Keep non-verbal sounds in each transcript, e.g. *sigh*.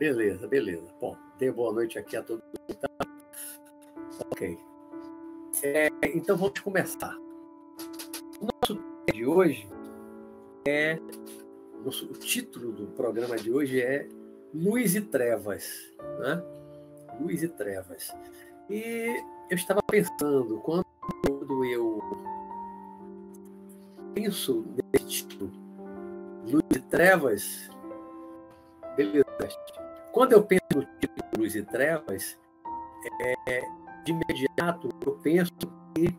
Beleza, beleza. Bom, dê boa noite aqui a todos. Ok. É, então vamos começar. O nosso tema de hoje é. Nosso, o título do programa de hoje é Luz e Trevas. Né? Luz e Trevas. E eu estava pensando, quando eu penso nesse título, Luz e Trevas, beleza, quando eu penso no título Luz e Trevas, é, de imediato eu penso que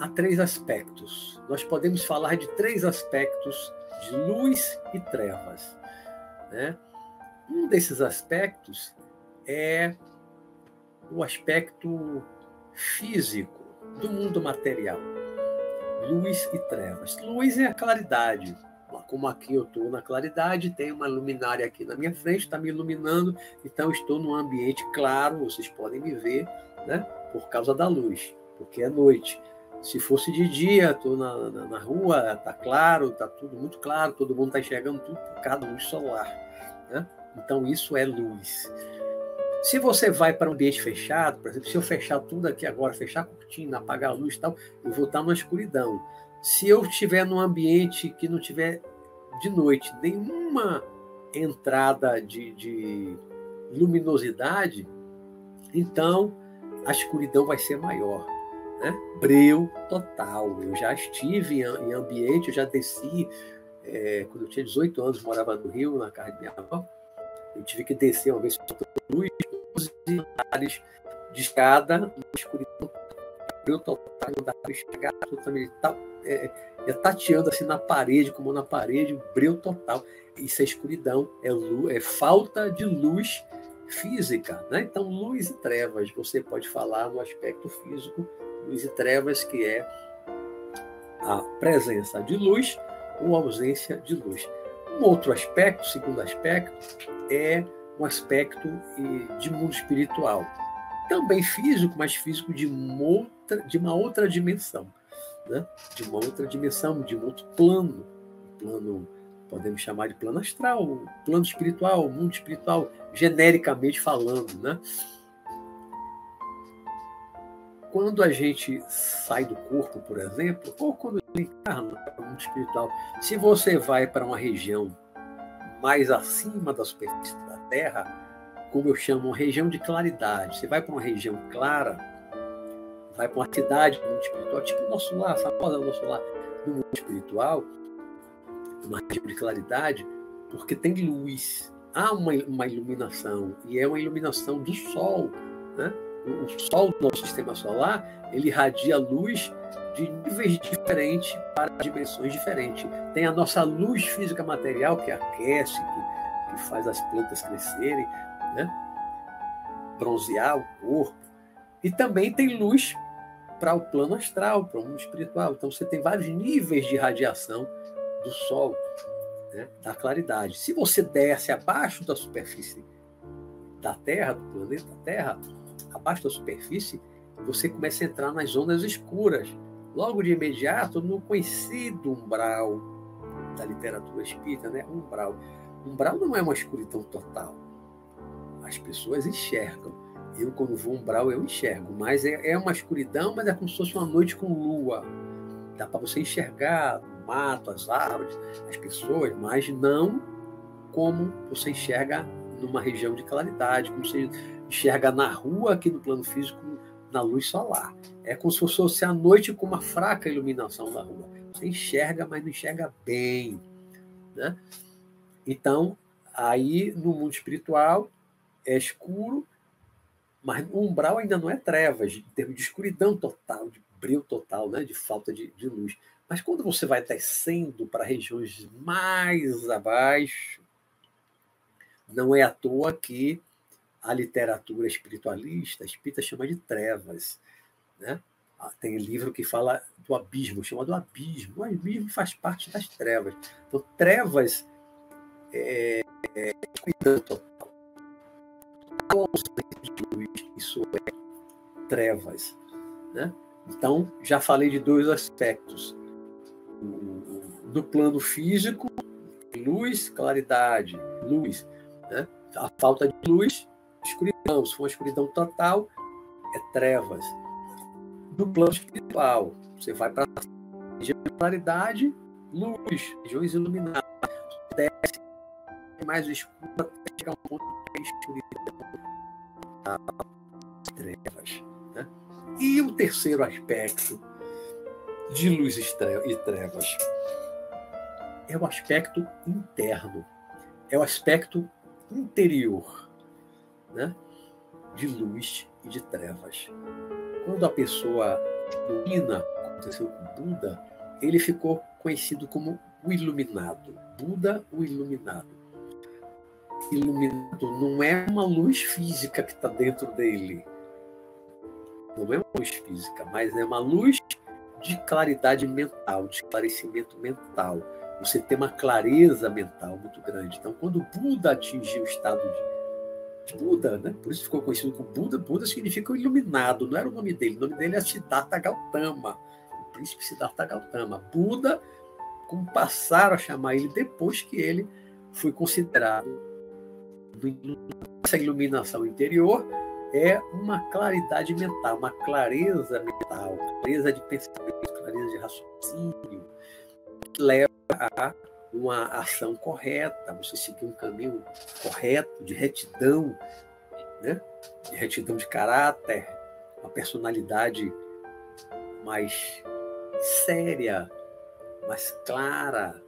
há três aspectos. Nós podemos falar de três aspectos de luz e trevas. Né? Um desses aspectos é o aspecto físico do mundo material. Luz e trevas. Luz é a claridade, como aqui eu estou na claridade, tem uma luminária aqui na minha frente, está me iluminando, então estou num ambiente claro, vocês podem me ver, né? Por causa da luz, porque é noite. Se fosse de dia, estou na, na, na, rua, está claro, está tudo muito claro, todo mundo está enxergando tudo por causa da luz solar. Né? Então isso é luz. Se você vai para um ambiente fechado, por exemplo, se eu fechar tudo aqui agora, fechar a cortina, apagar a luz e tal, eu vou estar numa escuridão. Se eu estiver num ambiente que não tiver de noite nenhuma entrada de, de luminosidade, então a escuridão vai ser maior. Né? Breu total. Eu já estive em, ambiente, eu já desci, é, quando eu tinha 18 anos, morava no Rio, na casa de minha avó. Eu tive que descer uma vez luz, 12 andares de escada, uma escuridão breu total, não dá para enxergar absolutamente tal é, é, tateando assim na parede, como na parede, breu total. Isso é escuridão, é, luz, é falta de luz física. Né? Então, luz e trevas, você pode falar no aspecto físico, luz e trevas, que é a presença de luz ou ausência de luz. Um outro aspecto, segundo aspecto, é um aspecto de mundo espiritual. Também físico, mas físico de uma outra, de uma outra dimensão né? de uma outra dimensão, de um outro plano, plano podemos chamar de plano astral, plano espiritual, mundo espiritual, genericamente falando, né? Quando a gente sai do corpo, por exemplo, ou quando encarna para o mundo espiritual, se você vai para uma região mais acima da superfície Terra, como eu chamo, uma região de claridade, você vai para uma região clara, vai para uma cidade no mundo espiritual, tipo o nosso lar, famosa o nosso lar no mundo espiritual, uma região de claridade, porque tem luz. Há uma, uma iluminação, e é uma iluminação do Sol. Né? O, o Sol do nosso sistema solar, ele irradia luz de níveis diferentes para dimensões diferentes. Tem a nossa luz física material, que aquece, que, que faz as plantas crescerem, né? bronzear o corpo. E também tem luz para o plano astral, para o mundo espiritual. Então você tem vários níveis de radiação do Sol, né, da claridade. Se você desce abaixo da superfície da Terra, do planeta Terra, abaixo da superfície, você começa a entrar nas zonas escuras. Logo de imediato, no conhecido umbral da literatura espírita, né? Umbral. Umbral não é uma escuridão total. As pessoas enxergam eu, quando vou umbral, eu enxergo, mas é, é uma escuridão, mas é como se fosse uma noite com lua. Dá para você enxergar o mato, as árvores, as pessoas, mas não como você enxerga numa região de claridade, como você enxerga na rua, aqui no plano físico, na luz solar. É como se fosse a noite com uma fraca iluminação da rua. Você enxerga, mas não enxerga bem. Né? Então, aí no mundo espiritual é escuro, mas o umbral ainda não é trevas, em termos de escuridão total, de brilho total, né? de falta de, de luz. Mas quando você vai descendo para regiões mais abaixo, não é à toa que a literatura espiritualista, espírita chama de trevas. Né? Ah, tem livro que fala do abismo, chama do abismo. O abismo faz parte das trevas. Então, trevas é, é ausência de luz, isso é trevas. Né? Então, já falei de dois aspectos. No plano físico, luz, claridade, luz. Né? A falta de luz, escuridão. Se for escuridão total, é trevas. No plano espiritual, você vai para a claridade, luz, regiões iluminadas. Desce mais escuro até chegar um ponto de escuridão. Trevas. Né? E o terceiro aspecto de luz e trevas é o aspecto interno, é o aspecto interior, né? de luz e de trevas. Quando a pessoa ilumina, aconteceu com Buda, ele ficou conhecido como o iluminado. Buda, o iluminado. Iluminado não é uma luz física que está dentro dele. Não é uma luz física, mas é uma luz de claridade mental, de esclarecimento mental você tem uma clareza mental muito grande. Então, quando Buda atingiu o estado de Buda, né? por isso ficou conhecido como Buda, Buda significa o iluminado, não era o nome dele, o nome dele é Siddhartha Gautama, o príncipe Siddhartha Gautama. Buda, como passaram a chamar ele depois que ele foi considerado. Essa iluminação interior é uma claridade mental, uma clareza mental, clareza de pensamento, clareza de raciocínio, que leva a uma ação correta, você seguir um caminho correto, de retidão, né? de retidão de caráter, uma personalidade mais séria, mais clara,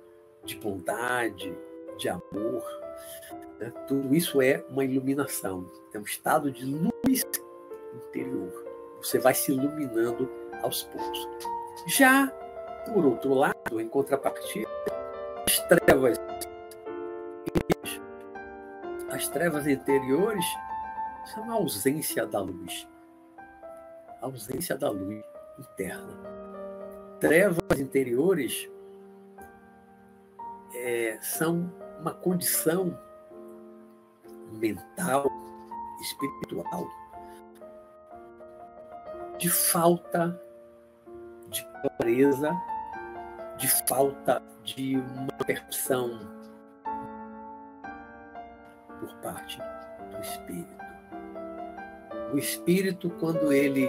de bondade, de amor. Né? Tudo isso é uma iluminação, é um estado de luz interior. Você vai se iluminando aos poucos. Já por outro lado, em contrapartida, as trevas, as trevas interiores são a ausência da luz, a ausência da luz interna. Trevas interiores é, são uma condição mental, espiritual, de falta de clareza de falta de uma percepção por parte do espírito. O espírito, quando ele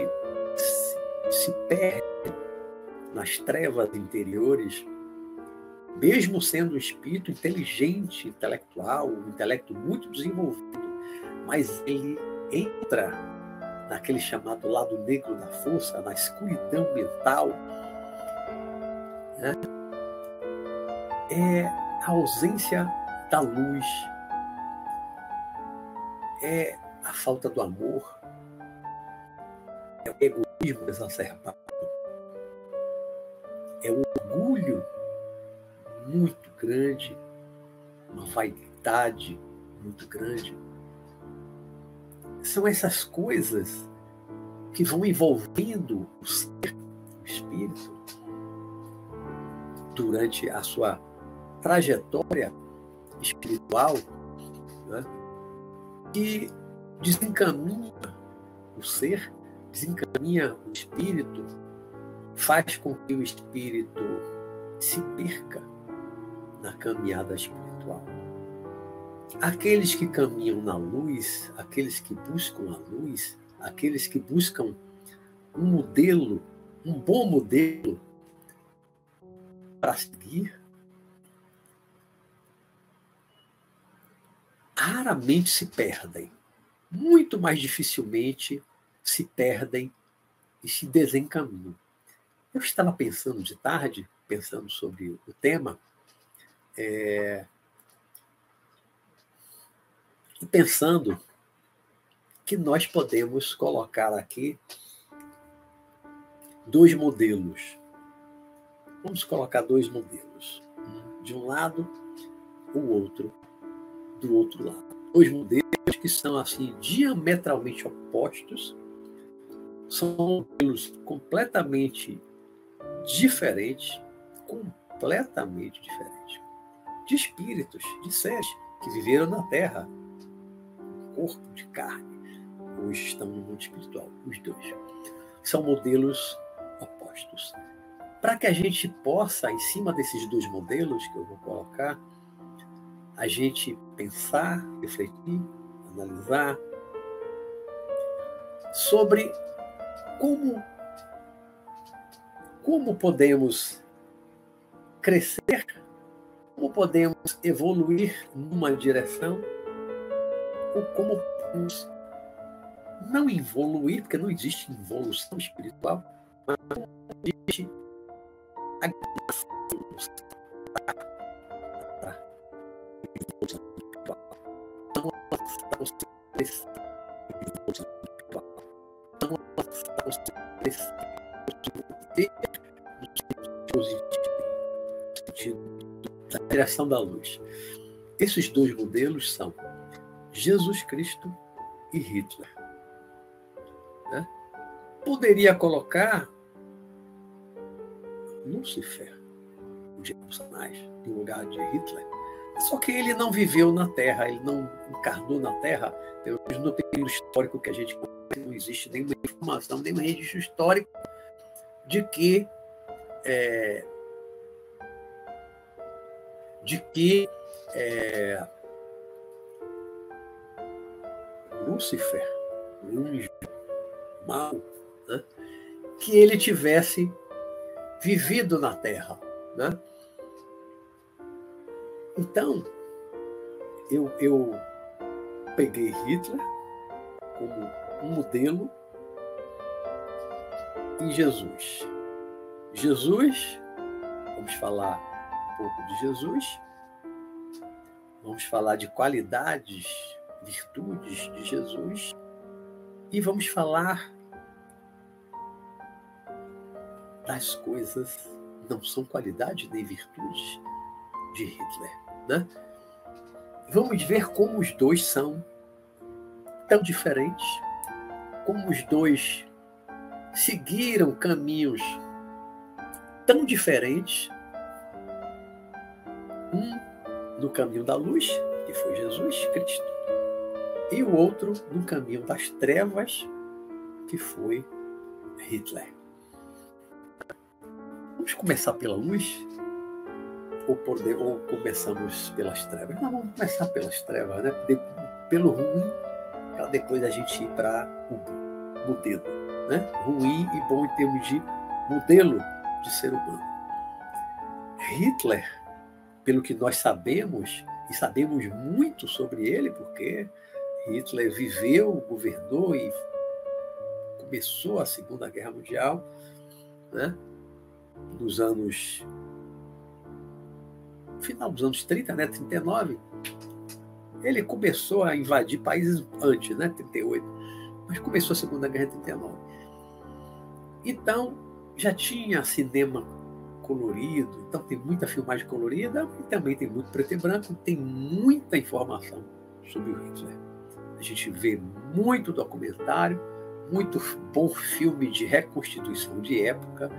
se perde nas trevas interiores, mesmo sendo um espírito inteligente, intelectual, um intelecto muito desenvolvido, mas ele entra naquele chamado lado negro da força, na escuridão mental, né? é a ausência da luz, é a falta do amor, é o egoísmo exacerbado, é o orgulho muito grande, uma vaidade muito grande. São essas coisas que vão envolvendo o ser, o espírito, durante a sua trajetória espiritual, né, que desencaminha o ser, desencaminha o espírito, faz com que o espírito se perca na caminhada espiritual. Aqueles que caminham na luz, aqueles que buscam a luz, aqueles que buscam um modelo, um bom modelo para seguir, raramente se perdem. Muito mais dificilmente se perdem e se desencaminham. Eu estava pensando de tarde, pensando sobre o tema, é, e pensando que nós podemos colocar aqui dois modelos Vamos colocar dois modelos. De um lado, o outro do outro lado. Dois modelos que são assim diametralmente opostos, são modelos completamente diferentes, completamente diferentes, de espíritos, de seres que viveram na Terra, corpo de carne, hoje estão no mundo espiritual, os dois. São modelos opostos. Para que a gente possa, em cima desses dois modelos que eu vou colocar, a gente pensar, refletir, analisar sobre como como podemos crescer, como podemos evoluir numa direção, ou como podemos não evoluir, porque não existe evolução espiritual, mas como existe a criação da luz. Esses dois modelos são Jesus Cristo e Hitler. Né? Poderia colocar Lúcifer, o diabo Satanás, no lugar de Hitler. Só que ele não viveu na Terra, ele não encarnou na Terra. No período histórico que a gente conhece, não existe nenhuma informação, nenhum registro histórico de que é, de que é, Lúcifer, mau, né, que ele tivesse vivido na Terra. Né? Então, eu, eu peguei Hitler como um modelo e Jesus. Jesus, vamos falar pouco de Jesus, vamos falar de qualidades, virtudes de Jesus e vamos falar das coisas não são qualidades nem virtudes de Hitler. Né? Vamos ver como os dois são tão diferentes, como os dois seguiram caminhos tão diferentes. Um no caminho da luz, que foi Jesus Cristo, e o outro no caminho das trevas, que foi Hitler. Vamos começar pela luz? Ou, por, ou começamos pelas trevas? Não, vamos começar pelas trevas, né? De, pelo ruim, para depois a gente ir para o modelo. Né? Ruim e bom em termos de modelo de ser humano. Hitler, pelo que nós sabemos, e sabemos muito sobre ele, porque Hitler viveu, governou e começou a Segunda Guerra Mundial, né? dos anos. final dos anos 30, né? 39, ele começou a invadir países antes, né? 38. Mas começou a Segunda Guerra em 39. Então, já tinha cinema colorido, então tem muita filmagem colorida e também tem muito preto e branco, tem muita informação sobre o Hitler. A gente vê muito documentário, muito bom filme de reconstituição de época,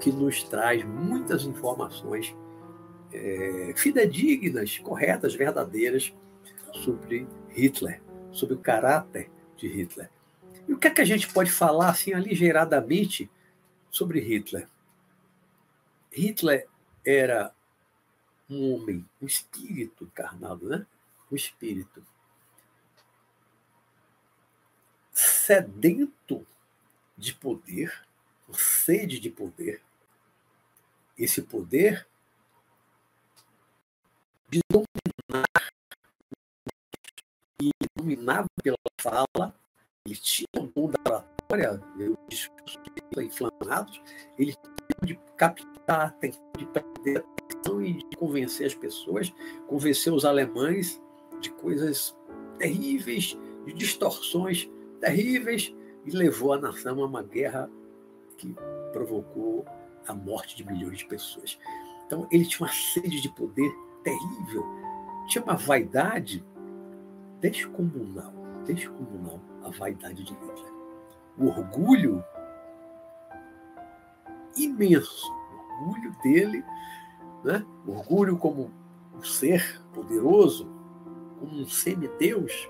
que nos traz muitas informações é, fidedignas, corretas, verdadeiras sobre Hitler, sobre o caráter de Hitler. E o que é que a gente pode falar assim aligeiradamente sobre Hitler? Hitler era um homem, um espírito encarnado, né? Um espírito sedento de poder, sede de poder, esse poder de dominar e dominava pela fala, ele tinha o dom da os discursos inflamados, ele tinha de captar atenção, de perder a atenção e de convencer as pessoas, convencer os alemães de coisas terríveis, de distorções terríveis, e levou a nação a uma guerra que provocou a morte de milhões de pessoas. Então, ele tinha uma sede de poder terrível, tinha uma vaidade descomunal, descomunal, a vaidade de Hitler. Orgulho imenso, orgulho dele, né? orgulho como um ser poderoso, como um semideus,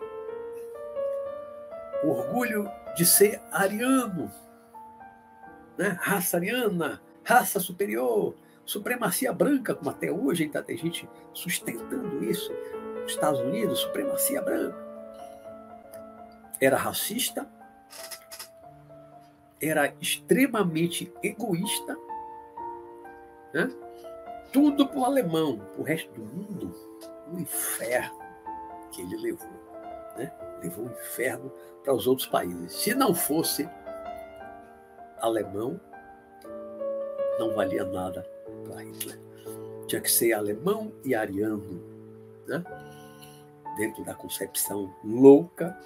orgulho de ser ariano, né? raça ariana, raça superior, supremacia branca, como até hoje ainda tem gente sustentando isso. Estados Unidos, supremacia branca. Era racista, era extremamente egoísta, né? tudo para o alemão, para o resto do mundo, o inferno que ele levou. Né? Levou o inferno para os outros países. Se não fosse alemão, não valia nada para Hitler. Tinha que ser alemão e ariano, né? dentro da concepção louca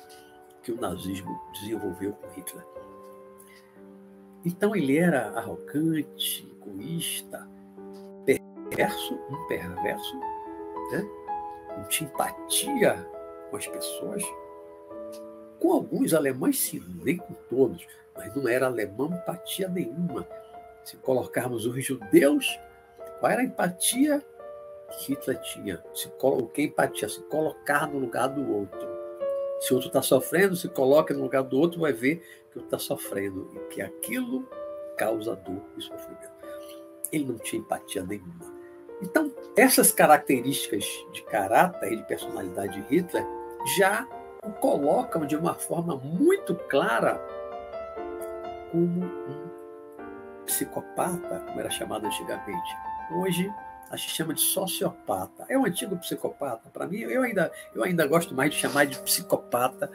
que o nazismo desenvolveu com Hitler. Então ele era arrogante, egoísta, perverso, um perverso, né? não tinha empatia com as pessoas. Com alguns alemães, sim, nem com todos, mas não era alemão empatia nenhuma. Se colocarmos os judeus, qual era a empatia que Hitler tinha? Se, o que é empatia? Se colocar no lugar do outro. Se outro está sofrendo, se coloca no lugar do outro, vai ver que o outro está sofrendo e que aquilo causa dor e sofrimento. Ele não tinha empatia nenhuma. Então, essas características de caráter e de personalidade de Hitler já o colocam de uma forma muito clara como um psicopata, como era chamado antigamente. Hoje a gente chama de sociopata. É um antigo psicopata. Para mim, eu ainda, eu ainda gosto mais de chamar de psicopata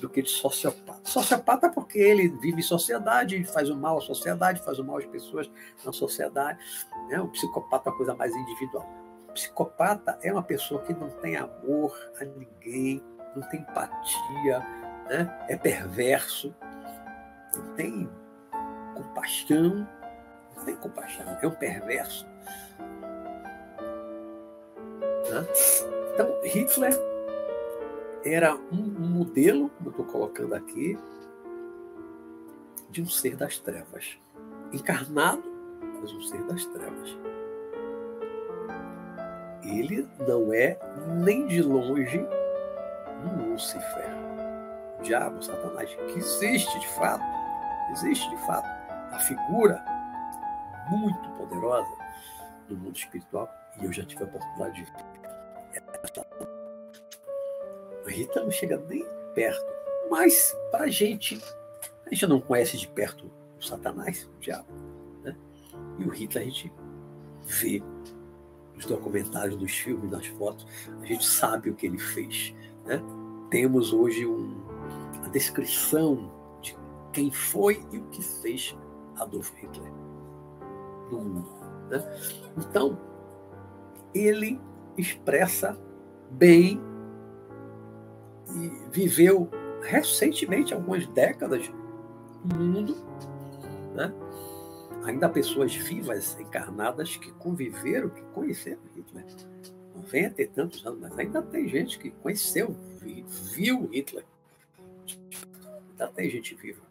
do que de sociopata. Sociopata porque ele vive em sociedade, faz o mal à sociedade, faz o mal às pessoas na sociedade. Né? O psicopata é uma coisa mais individual. O psicopata é uma pessoa que não tem amor a ninguém, não tem empatia, né? é perverso, não tem compaixão, não tem compaixão, é um perverso. Então, Hitler era um, um modelo, como eu estou colocando aqui, de um ser das trevas. Encarnado, mas um ser das trevas. Ele não é nem de longe um Lúcifer, o diabo, Satanás, que existe de fato, existe de fato a figura muito poderosa do mundo espiritual, e eu já tive a oportunidade de. Rita não chega nem perto, mas para a gente, a gente não conhece de perto o Satanás, o diabo, né? e o Rita a gente vê nos documentários, nos filmes, nas fotos, a gente sabe o que ele fez. Né? Temos hoje um, a descrição de quem foi e o que fez Adolf Hitler no mundo. Né? Então, ele expressa bem e viveu recentemente, algumas décadas, no mundo. Né? Ainda pessoas vivas, encarnadas, que conviveram, que conheceram Hitler. 90 e tantos anos, mas ainda tem gente que conheceu, viu Hitler. Ainda tem gente viva.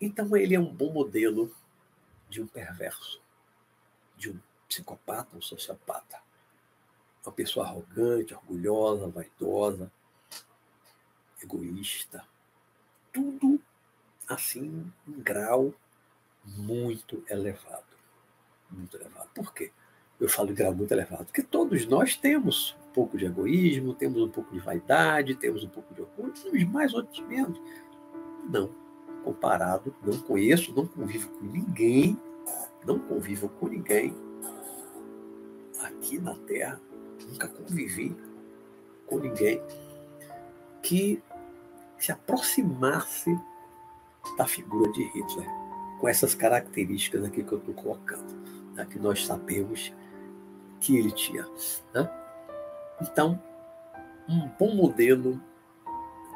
Então ele é um bom modelo de um perverso, de um psicopata, um sociopata. Uma pessoa arrogante, orgulhosa, vaidosa, egoísta. Tudo assim, um grau muito elevado. Muito elevado. Por quê? Eu falo de grau muito elevado, porque todos nós temos um pouco de egoísmo, temos um pouco de vaidade, temos um pouco de orgulho, uns mais, outros menos. Não comparado, não conheço, não convivo com ninguém, não convivo com ninguém aqui na Terra, nunca convivi com ninguém que se aproximasse da figura de Hitler, com essas características aqui que eu estou colocando, né, que nós sabemos que ele tinha. Né? Então, um bom modelo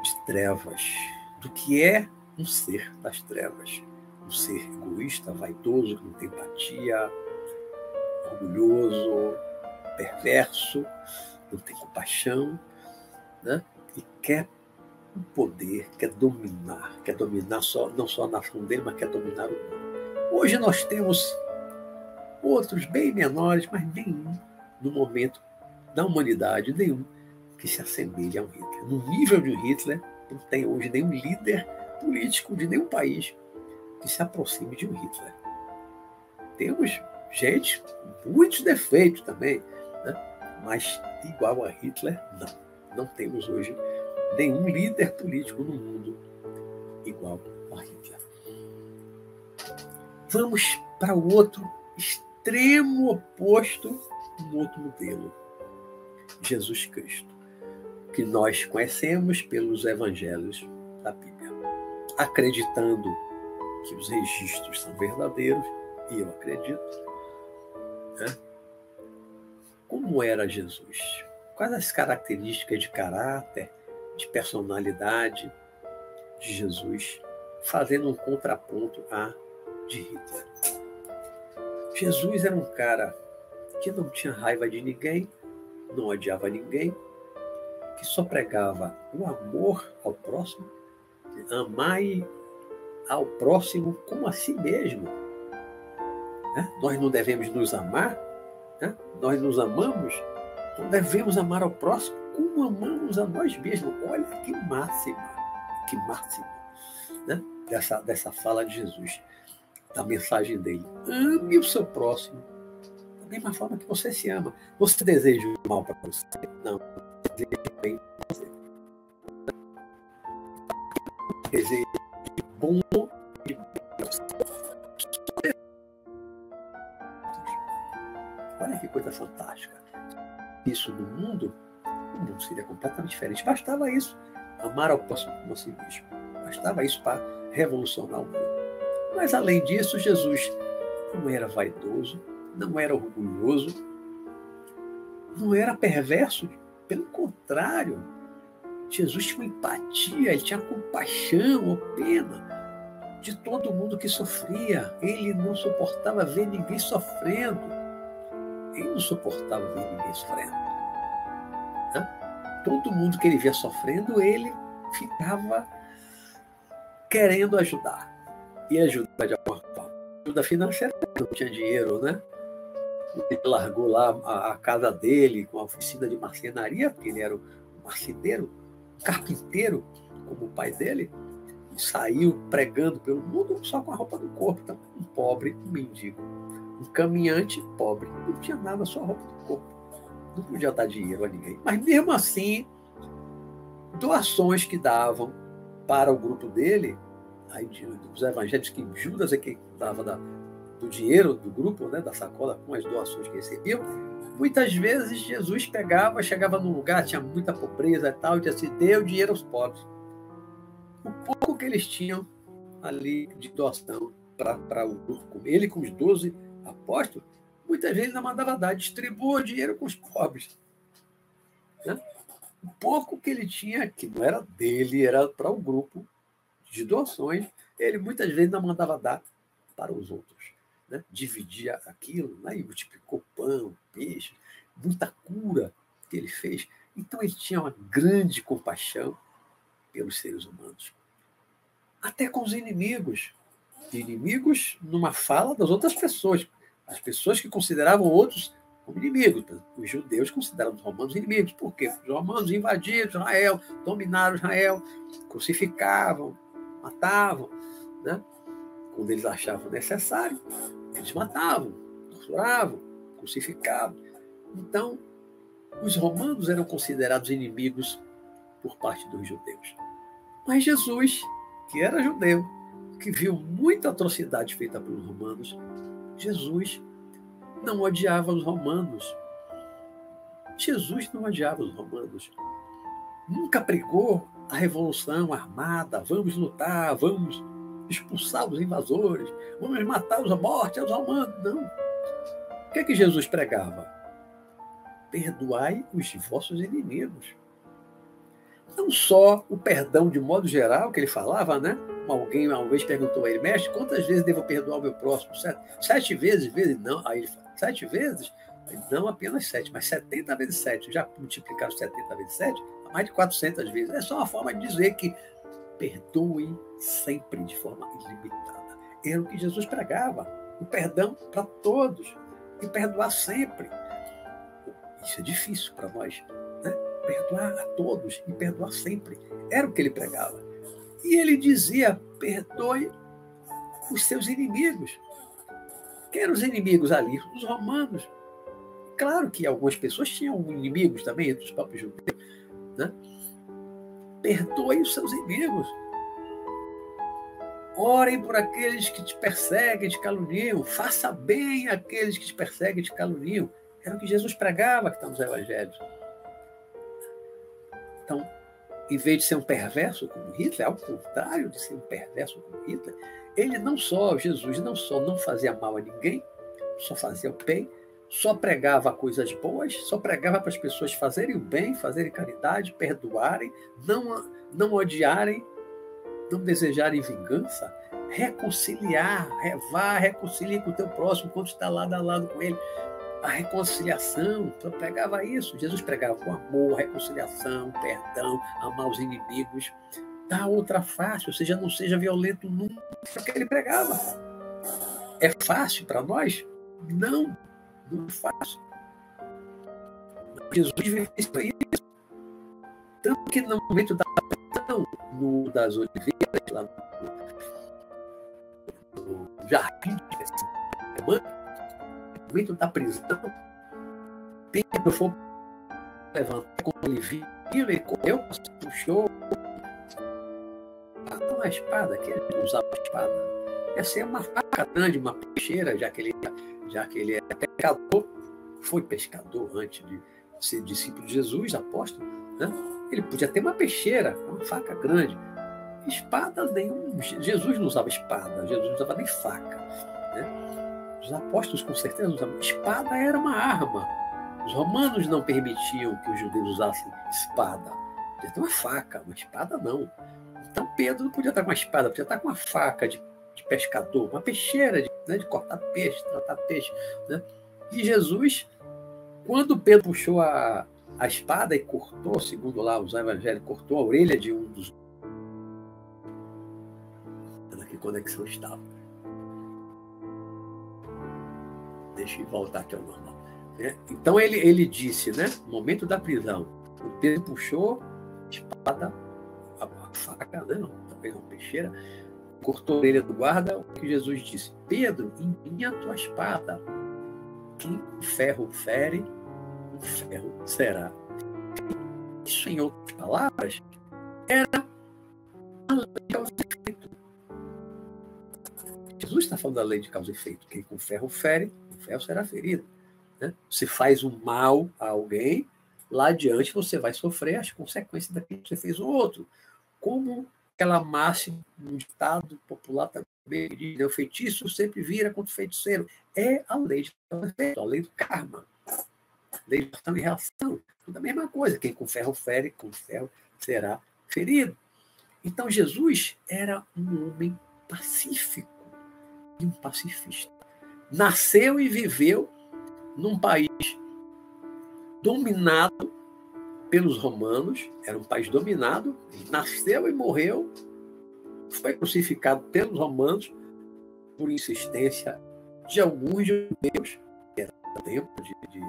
de trevas, do que é um ser das trevas, um ser egoísta, vaidoso, que não tem empatia, orgulhoso, perverso, não tem compaixão, né? e quer o poder, quer dominar, quer dominar só, não só a nação dele, mas quer dominar o mundo. Hoje nós temos outros bem menores, mas nenhum no momento da humanidade, nenhum que se assemelhe a um Hitler. No nível de um Hitler, não tem hoje nenhum líder político de nenhum país que se aproxime de um Hitler. Temos gente muitos defeitos também, né? mas igual a Hitler, não. Não temos hoje nenhum líder político no mundo igual a Hitler. Vamos para o outro extremo oposto, um outro modelo. Jesus Cristo, que nós conhecemos pelos evangelhos da Bíblia. Acreditando que os registros são verdadeiros, e eu acredito, né? Como era Jesus? Quais as características de caráter, de personalidade de Jesus, fazendo um contraponto a de Hitler? Jesus era um cara que não tinha raiva de ninguém, não odiava ninguém, que só pregava o amor ao próximo, amar ao próximo como a si mesmo. Né? Nós não devemos nos amar, né? nós nos amamos, então devemos amar ao próximo como amamos a nós mesmos. Olha que máxima, que máxima né? dessa, dessa fala de Jesus, da mensagem dele. Ame o seu próximo da mesma forma que você se ama. Você deseja o mal para você? Não. Deseja bem para você. Deseja Isso no mundo, o mundo seria completamente diferente. Bastava isso, amar ao próximo como a si mesmo. Bastava isso para revolucionar o mundo. Mas além disso, Jesus não era vaidoso, não era orgulhoso, não era perverso, pelo contrário, Jesus tinha empatia, ele tinha compaixão, pena de todo mundo que sofria. Ele não suportava ver ninguém sofrendo. Ele suportava ver ninguém sofrendo. Todo mundo que ele via sofrendo, ele ficava querendo ajudar. E ajudar de alguma forma. Ajuda financeira, não tinha dinheiro, né? Ele largou lá a, a casa dele com a oficina de marcenaria, porque ele era um marceneiro, um carpinteiro, como o pai dele, saiu pregando pelo mundo só com a roupa do corpo. Então, um pobre, um mendigo, um caminhante pobre, não tinha nada, só roupa do corpo. Não podia dar dinheiro a ninguém. Mas mesmo assim, doações que davam para o grupo dele, aí dos evangélicos que Judas é quem dava da, do dinheiro do grupo, né, da sacola com as doações que recebiam, muitas vezes Jesus pegava, chegava num lugar, tinha muita pobreza e tal, e dizia assim, deu dinheiro aos pobres. O pouco que eles tinham ali de doação para o grupo, ele com os 12 apóstolos, muitas vezes não mandava dar, distribua o dinheiro com os pobres. Né? O pouco que ele tinha, que não era dele, era para o grupo de doações, ele muitas vezes não mandava dar para os outros né? dividia aquilo, né? e multiplicou pão, peixe, muita cura que ele fez. Então ele tinha uma grande compaixão pelos seres humanos. Até com os inimigos. Inimigos numa fala das outras pessoas. As pessoas que consideravam outros como inimigos. Os judeus consideravam os romanos inimigos. Por quê? Os romanos invadiram Israel, dominaram Israel, crucificavam, matavam. Né? quando eles achavam necessário, eles matavam, torturavam, crucificavam. Então, os romanos eram considerados inimigos por parte dos judeus. Mas Jesus, que era judeu, que viu muita atrocidade feita pelos romanos, Jesus não odiava os romanos. Jesus não odiava os romanos. Nunca pregou a revolução armada, vamos lutar, vamos expulsar os invasores, vamos matar os mortos, os romanos. Não. O que é que Jesus pregava? Perdoai os vossos inimigos. Não só o perdão de modo geral, que ele falava, né? Alguém uma vez perguntou a ele, mestre, quantas vezes devo perdoar o meu próximo? Sete, sete vezes, vezes não. Aí ele fala, sete vezes? Não apenas sete, mas 70 vezes sete. Já multiplicaram 70 vezes sete? Mais de 400 vezes. É só uma forma de dizer que perdoe sempre de forma ilimitada. Era o que Jesus pregava, o perdão para todos e perdoar sempre. Isso é difícil para nós, né? perdoar a todos e perdoar sempre. Era o que ele pregava. E ele dizia: perdoe os seus inimigos. Quem eram os inimigos ali? Os romanos. Claro que algumas pessoas tinham inimigos também, entre os próprios judeus. Né? Perdoe os seus inimigos. Orem por aqueles que te perseguem, te caluniam. Faça bem aqueles que te perseguem te caluniam. Era o que Jesus pregava que está nos evangelhos. Então, em vez de ser um perverso como Hitler, ao contrário de ser um perverso como Hitler, ele não só, Jesus não só não fazia mal a ninguém, só fazia o bem, só pregava coisas boas, só pregava para as pessoas fazerem o bem, fazerem caridade, perdoarem, não, não odiarem, não desejarem vingança, reconciliar, vá, reconcilie com o teu próximo quando está lado a lado com ele a reconciliação. Então pregava isso. Jesus pregava o amor, reconciliação, perdão, amar os inimigos. Dá outra face, ou seja, não seja violento nunca. Que ele pregava. É fácil para nós? Não, não é fácil. Jesus fez isso. Tanto que no momento da perdão, no das oliveiras, lá no, no jardim de Getsemane, momento da prisão, Pedro foi levantar quando ele viu, ele correu, puxou uma espada, que ele usava espada. Essa é uma faca grande, uma peixeira, já que ele, já que ele é pescador, foi pescador antes de ser discípulo de Jesus, apóstolo, né? ele podia ter uma peixeira, uma faca grande. Espada nenhum. Jesus não usava espada, Jesus não usava nem faca. Né? Os apóstolos, com certeza, usavam. Espada era uma arma. Os romanos não permitiam que os judeus usassem espada. Podia ter uma faca, uma espada não. Então Pedro não podia estar com uma espada, podia estar com uma faca de, de pescador, uma peixeira de, né, de cortar peixe, tratar peixe. Né? E Jesus, quando Pedro puxou a, a espada e cortou, segundo lá os evangelhos, cortou a orelha de um dos. Que conexão estava. Deixa eu voltar aqui ao normal. Né? Então ele, ele disse, né, momento da prisão, o Pedro puxou a espada, a, a faca, né, também uma peixeira, cortou a orelha do guarda, o que Jesus disse, Pedro, empunha a tua espada, quem o ferro fere, o ferro será. Isso, em outras palavras, era a lei de causa e efeito. Jesus está falando da lei de causa e efeito. Quem com ferro fere, ferro será ferido. Né? Se faz um mal a alguém, lá adiante você vai sofrer as consequências daquilo que você fez ao outro. Como aquela máxima, um ditado popular também diz, né? o feitiço sempre vira contra o feiticeiro. É a lei de a lei do karma. A lei de ação e reação. Tudo a mesma coisa. Quem com ferro fere, com ferro será ferido. Então Jesus era um homem pacífico e um pacifista nasceu e viveu num país dominado pelos romanos, era um país dominado, nasceu e morreu, foi crucificado pelos romanos por insistência de alguns judeus, que era tempo de, de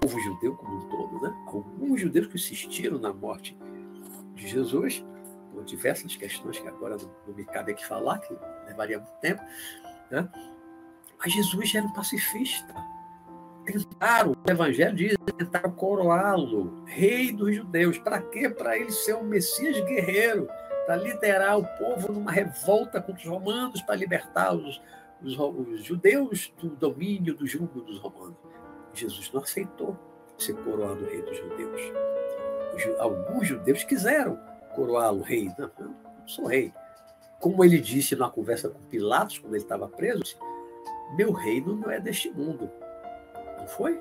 povo judeu como um todo, né? Alguns judeus que insistiram na morte de Jesus, por diversas questões que agora não, não me cabe aqui falar, que levaria muito tempo, né? Mas Jesus era um pacifista. Tentaram, o Evangelho diz, tentaram coroá-lo, rei dos judeus. Para quê? Para ele ser um Messias guerreiro, para liderar o povo numa revolta contra os romanos, para libertar os, os, os judeus do domínio, do jugo dos romanos. Jesus não aceitou ser coroado rei dos judeus. Alguns judeus quiseram coroá-lo rei. Não, eu não sou rei. Como ele disse na conversa com Pilatos, quando ele estava preso, meu reino não é deste mundo. Não foi?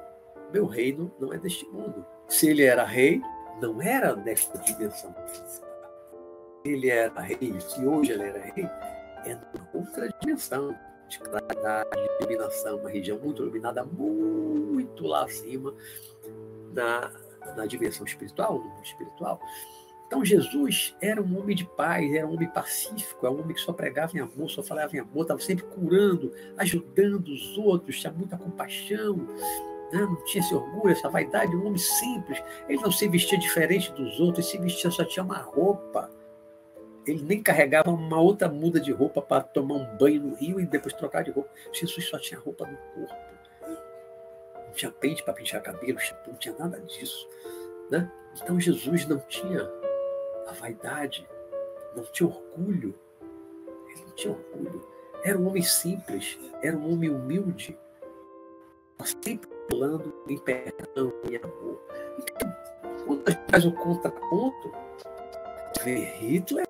Meu reino não é deste mundo. Se ele era rei, não era nesta dimensão. Ele era rei, se hoje ele era rei, é numa outra dimensão de claridade, de iluminação, uma região muito iluminada, muito lá acima, na, na dimensão espiritual, no mundo espiritual. Então Jesus era um homem de paz, era um homem pacífico, era um homem que só pregava em amor, só falava em amor, estava sempre curando, ajudando os outros, tinha muita compaixão. né? não tinha esse orgulho, essa vaidade, um homem simples. Ele não se vestia diferente dos outros, ele se vestia só tinha uma roupa. Ele nem carregava uma outra muda de roupa para tomar um banho no rio e depois trocar de roupa. Jesus só tinha roupa no corpo. Não tinha pente para pintar cabelo, não tinha nada disso. Né? Então Jesus não tinha a vaidade, não tinha orgulho. Ele não tinha orgulho. Era um homem simples, era um homem humilde, sempre falando em perdão e amor. Então, quando a gente faz o contraponto, vê Hitler,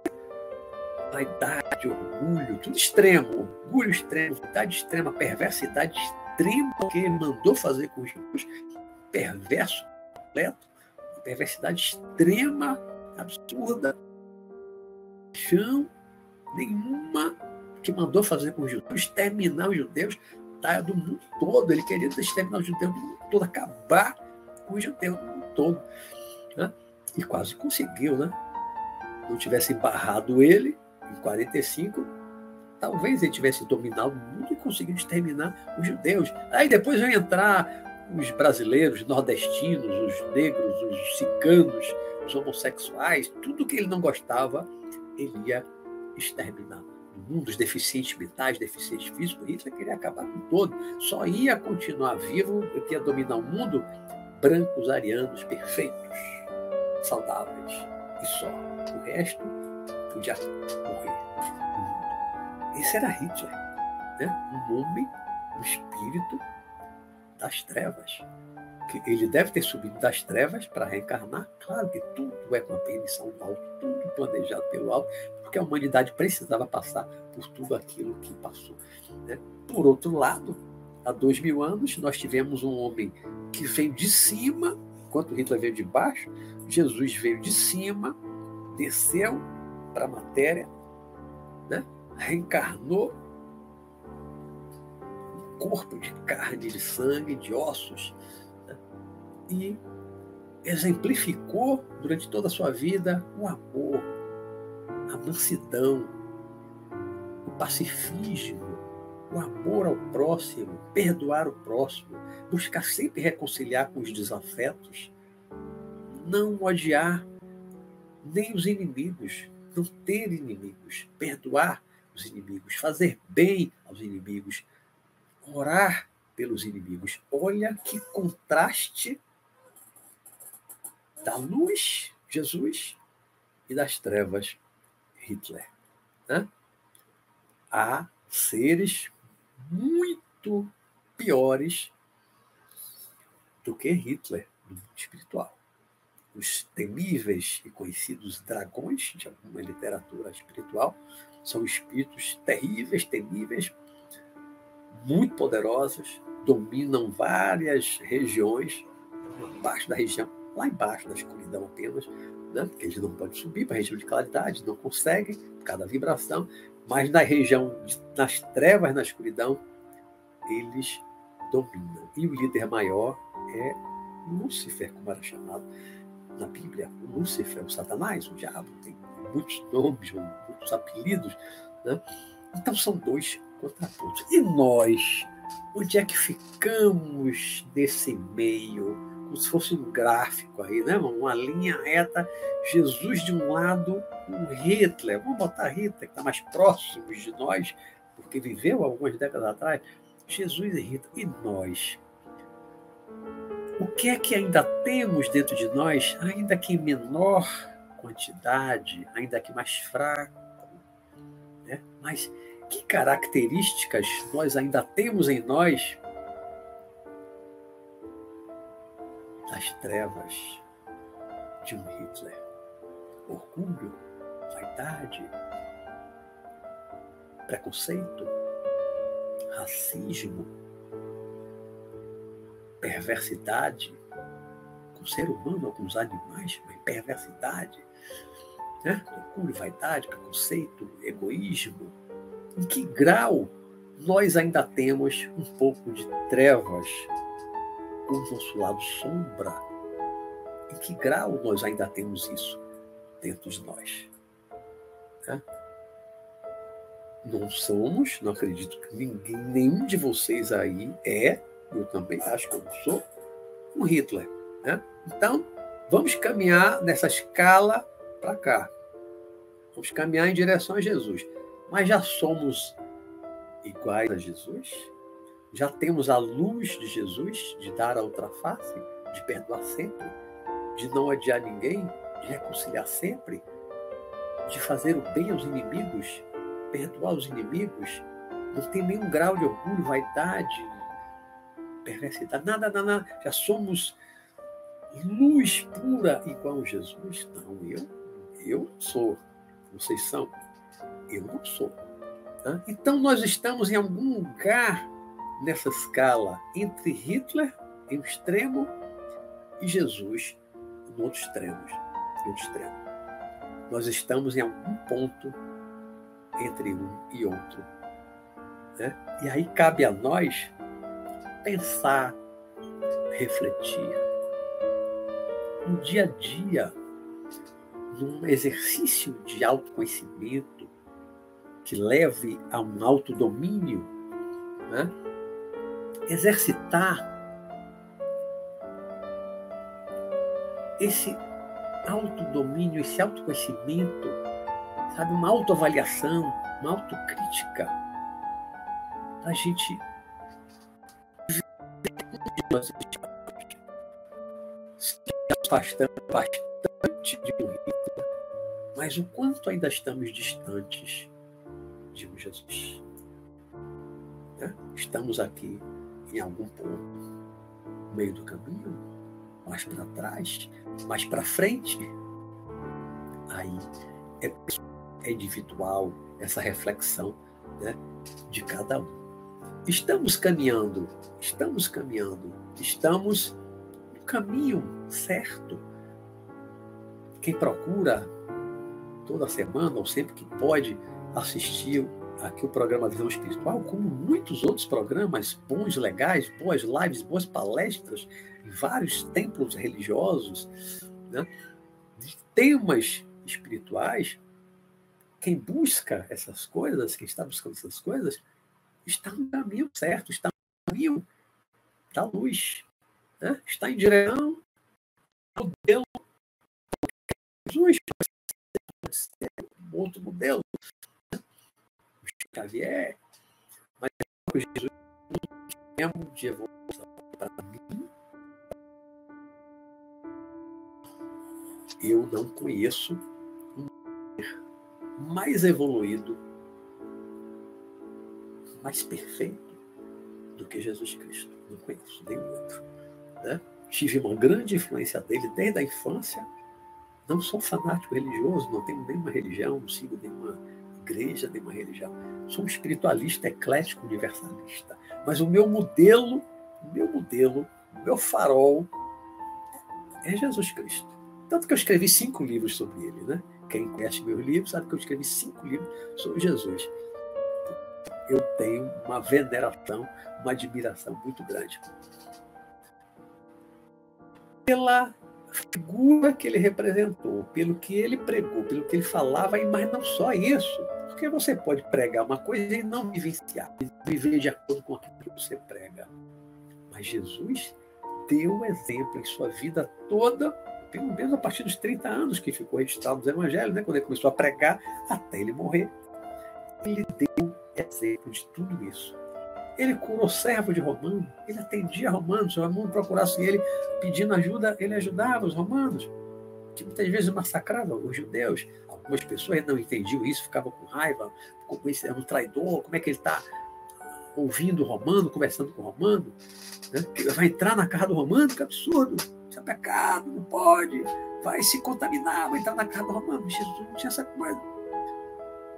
vaidade, orgulho, tudo extremo, orgulho extremo, vaidade extrema, perversidade extrema que ele mandou fazer com Jesus, perverso completo, perversidade extrema, absurda, chão nenhuma que mandou fazer com os judeus, exterminar os judeus tá, do mundo todo. Ele queria exterminar os judeus do mundo todo, acabar com os judeus do mundo todo. Né? E quase conseguiu, né? Não tivesse barrado ele em 45, talvez ele tivesse dominado o mundo e conseguido exterminar os judeus. Aí depois vão entrar os brasileiros, nordestinos, os negros, os ciganos, os homossexuais, tudo que ele não gostava, ele ia exterminar. No mundo, os deficientes mentais, deficientes físicos, Hitler queria acabar com todo. Só ia continuar vivo, ia dominar o mundo, brancos, arianos, perfeitos, saudáveis. E só. O resto podia morrer. Esse era Hitler. Né? Um homem, um espírito das trevas. Que ele deve ter subido das trevas para reencarnar. Claro que tudo é com a permissão do alto, tudo planejado pelo alto, porque a humanidade precisava passar por tudo aquilo que passou. Né? Por outro lado, há dois mil anos, nós tivemos um homem que veio de cima, enquanto Hitler veio de baixo, Jesus veio de cima, desceu para a matéria, né? reencarnou corpo de carne, de sangue, de ossos. Né? E exemplificou durante toda a sua vida o amor, a mansidão, o pacifismo, o amor ao próximo, perdoar o próximo, buscar sempre reconciliar com os desafetos, não odiar nem os inimigos, não ter inimigos, perdoar os inimigos, fazer bem aos inimigos, orar pelos inimigos. Olha que contraste da luz, Jesus, e das trevas, Hitler. Né? Há seres muito piores do que Hitler no mundo espiritual. Os temíveis e conhecidos dragões de alguma literatura espiritual são espíritos terríveis, temíveis, muito poderosas, dominam várias regiões, abaixo da região, lá embaixo da escuridão apenas, né? porque eles não podem subir para a região de claridade, não conseguem, por causa da vibração, mas na região, nas trevas, na escuridão, eles dominam. E o líder maior é Lúcifer, como era chamado na Bíblia. O Lúcifer, o Satanás, o diabo, tem muitos nomes, muitos apelidos. Né? Então são dois contrapontos. E nós, onde é que ficamos nesse meio? Como se fosse um gráfico aí, né? Uma linha reta, Jesus de um lado, um Hitler. Vamos botar Hitler, que está mais próximo de nós, porque viveu algumas décadas atrás. Jesus e Hitler. E nós? O que é que ainda temos dentro de nós, ainda que em menor quantidade, ainda que mais fraco? Mas que características nós ainda temos em nós das trevas de um Hitler? Orgulho, vaidade, preconceito, racismo, perversidade com o ser humano com os animais, perversidade, né? orgulho, vaidade, preconceito, egoísmo, em que grau nós ainda temos um pouco de trevas o nosso lado sombra? Em que grau nós ainda temos isso dentro de nós? Né? Não somos, não acredito que ninguém, nenhum de vocês aí é, eu também acho que eu não sou, com Hitler. Né? Então, vamos caminhar nessa escala para cá. Vamos caminhar em direção a Jesus. Mas já somos iguais a Jesus? Já temos a luz de Jesus, de dar a outra face, de perdoar sempre, de não odiar ninguém, de reconciliar sempre, de fazer o bem aos inimigos, perdoar os inimigos, não tem nenhum grau de orgulho, vaidade, perversidade, nada, nada, nada. Já somos luz pura igual a Jesus. Não, eu, eu sou. Vocês são. Eu não sou. Então nós estamos em algum lugar nessa escala entre Hitler em um extremo e Jesus no outro extremo. No outro extremo. Nós estamos em algum ponto entre um e outro. Né? E aí cabe a nós pensar, refletir. No dia a dia, num exercício de autoconhecimento que leve a um autodomínio, né? exercitar esse autodomínio, esse autoconhecimento, sabe, uma autoavaliação, uma autocrítica, para a gente se afastando bastante de um mas o quanto ainda estamos distantes de Jesus. Né? Estamos aqui em algum ponto, no meio do caminho, mais para trás, mais para frente. Aí é, é individual essa reflexão né, de cada um. Estamos caminhando, estamos caminhando, estamos no caminho certo. Quem procura toda semana ou sempre que pode assistir aqui o programa Visão Espiritual, como muitos outros programas bons, legais, boas lives, boas palestras em vários templos religiosos, né? temas espirituais. Quem busca essas coisas, quem está buscando essas coisas, está no caminho certo, está no caminho da luz, né? está em direção ao modelo Jesus, outro modelo, Xavier, mas Jesus tempo de evolução para mim, eu não conheço um ser mais evoluído, mais perfeito do que Jesus Cristo. Não conheço nenhum outro. Né? Tive uma grande influência dele desde a infância. Não sou fanático religioso, não tenho nenhuma religião, não sigo nenhuma igreja, nenhuma religião. Sou um espiritualista eclético universalista. Mas o meu modelo, o meu modelo, o meu farol é Jesus Cristo. Tanto que eu escrevi cinco livros sobre ele, né? Quem conhece meus livros sabe que eu escrevi cinco livros sobre Jesus. Eu tenho uma veneração, uma admiração muito grande. Pela figura que ele representou, pelo que ele pregou, pelo que ele falava, mas não só isso. Porque você pode pregar uma coisa e não vivenciar, viver de acordo com aquilo que você prega. Mas Jesus deu exemplo em sua vida toda, pelo menos a partir dos 30 anos que ficou registrado nos evangelhos, né? quando ele começou a pregar, até ele morrer. Ele deu exemplo de tudo isso. Ele curou servo de Romano, ele atendia romanos, se o romano procurasse ele pedindo ajuda, ele ajudava os romanos, que muitas vezes massacravam os judeus. Algumas pessoas não entendiam isso, ficavam com raiva, como esse é um traidor, como é que ele está ouvindo o romano, conversando com o romano, né? vai entrar na casa do romano, que absurdo, isso é pecado, não pode, vai se contaminar, vai entrar na casa do romano. Jesus não tinha essa coisa.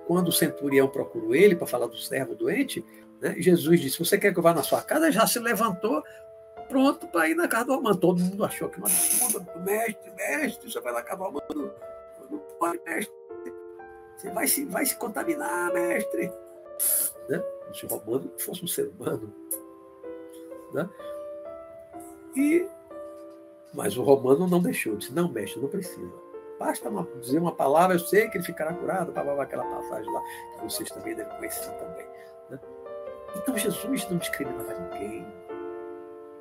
Quando o centurião procurou ele para falar do servo doente, né? Jesus disse: Você quer que eu vá na sua casa? Já se levantou, pronto para ir na casa do Romano. Todo mundo achou que, mestre, mestre, você vai na casa do Romano. Não pode, mestre. Você vai se, vai se contaminar, mestre. Né? Se o Romano fosse um ser humano. Né? E, mas o Romano não deixou. Disse: Não, mestre, não precisa. Basta uma, dizer uma palavra, eu sei que ele ficará curado. Para aquela passagem lá, que vocês também devem conhecer também. Então Jesus não discriminava ninguém.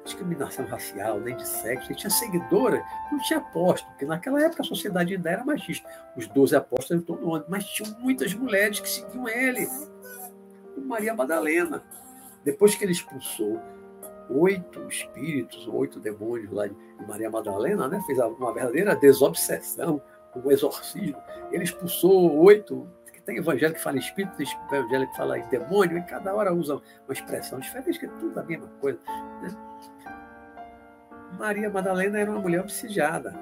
discriminação racial, nem de sexo. Ele tinha seguidora, não tinha apóstolo, porque naquela época a sociedade ainda era machista. Os doze apóstolos eram todo mundo, mas tinham muitas mulheres que seguiam ele. Maria Madalena. Depois que ele expulsou oito espíritos, oito demônios lá de Maria Madalena, né, fez uma verdadeira desobsessão, um exorcismo. Ele expulsou oito tem evangelho que fala espírito, tem evangelho que fala em demônio, e cada hora usa uma expressão diferente, que é tudo a mesma coisa. Né? Maria Madalena era uma mulher obsidiada.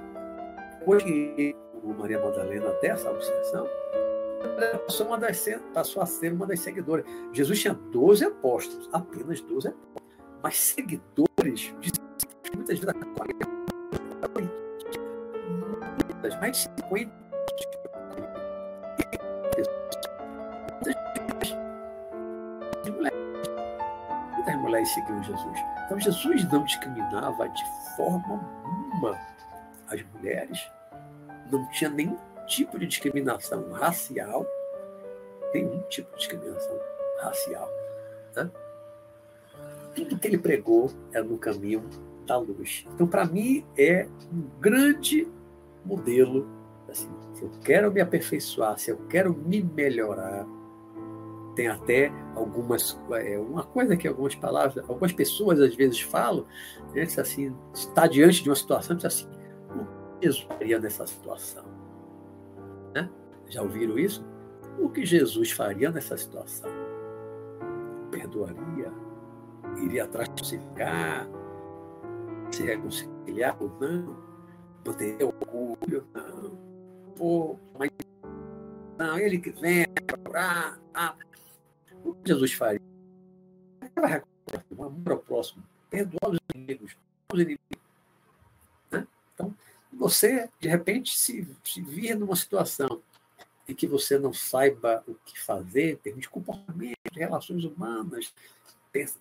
Depois que Maria Madalena dessa obsessão, passou, uma das, passou a ser uma das seguidoras. Jesus tinha 12 apóstolos, apenas 12 apóstolos. Mas seguidores, muitas vezes, muitas, mais de 50 Mulheres seguiam Jesus. Então Jesus não discriminava de forma alguma as mulheres. Não tinha nenhum tipo de discriminação racial. Nenhum tipo de discriminação racial. Né? Tudo que ele pregou era no caminho da luz. Então, para mim, é um grande modelo. Assim, se eu quero me aperfeiçoar, se eu quero me melhorar, tem até algumas é, uma coisa que algumas palavras, algumas pessoas às vezes falam, né, assim, está diante de uma situação, diz assim, o que Jesus faria nessa situação? Né? Já ouviram isso? O que Jesus faria nessa situação? Perdoaria? Iria atrás de crucificar? Se reconciliar ou não? Manter orgulho? Não. Pô, mas não, ele que vem, orar, ah, o que Jesus faria? O amor ao próximo, perdoar os inimigos, os inimigos. Né? Então, você, de repente, se, se vir numa situação em que você não saiba o que fazer, em termos de comportamento, relações humanas,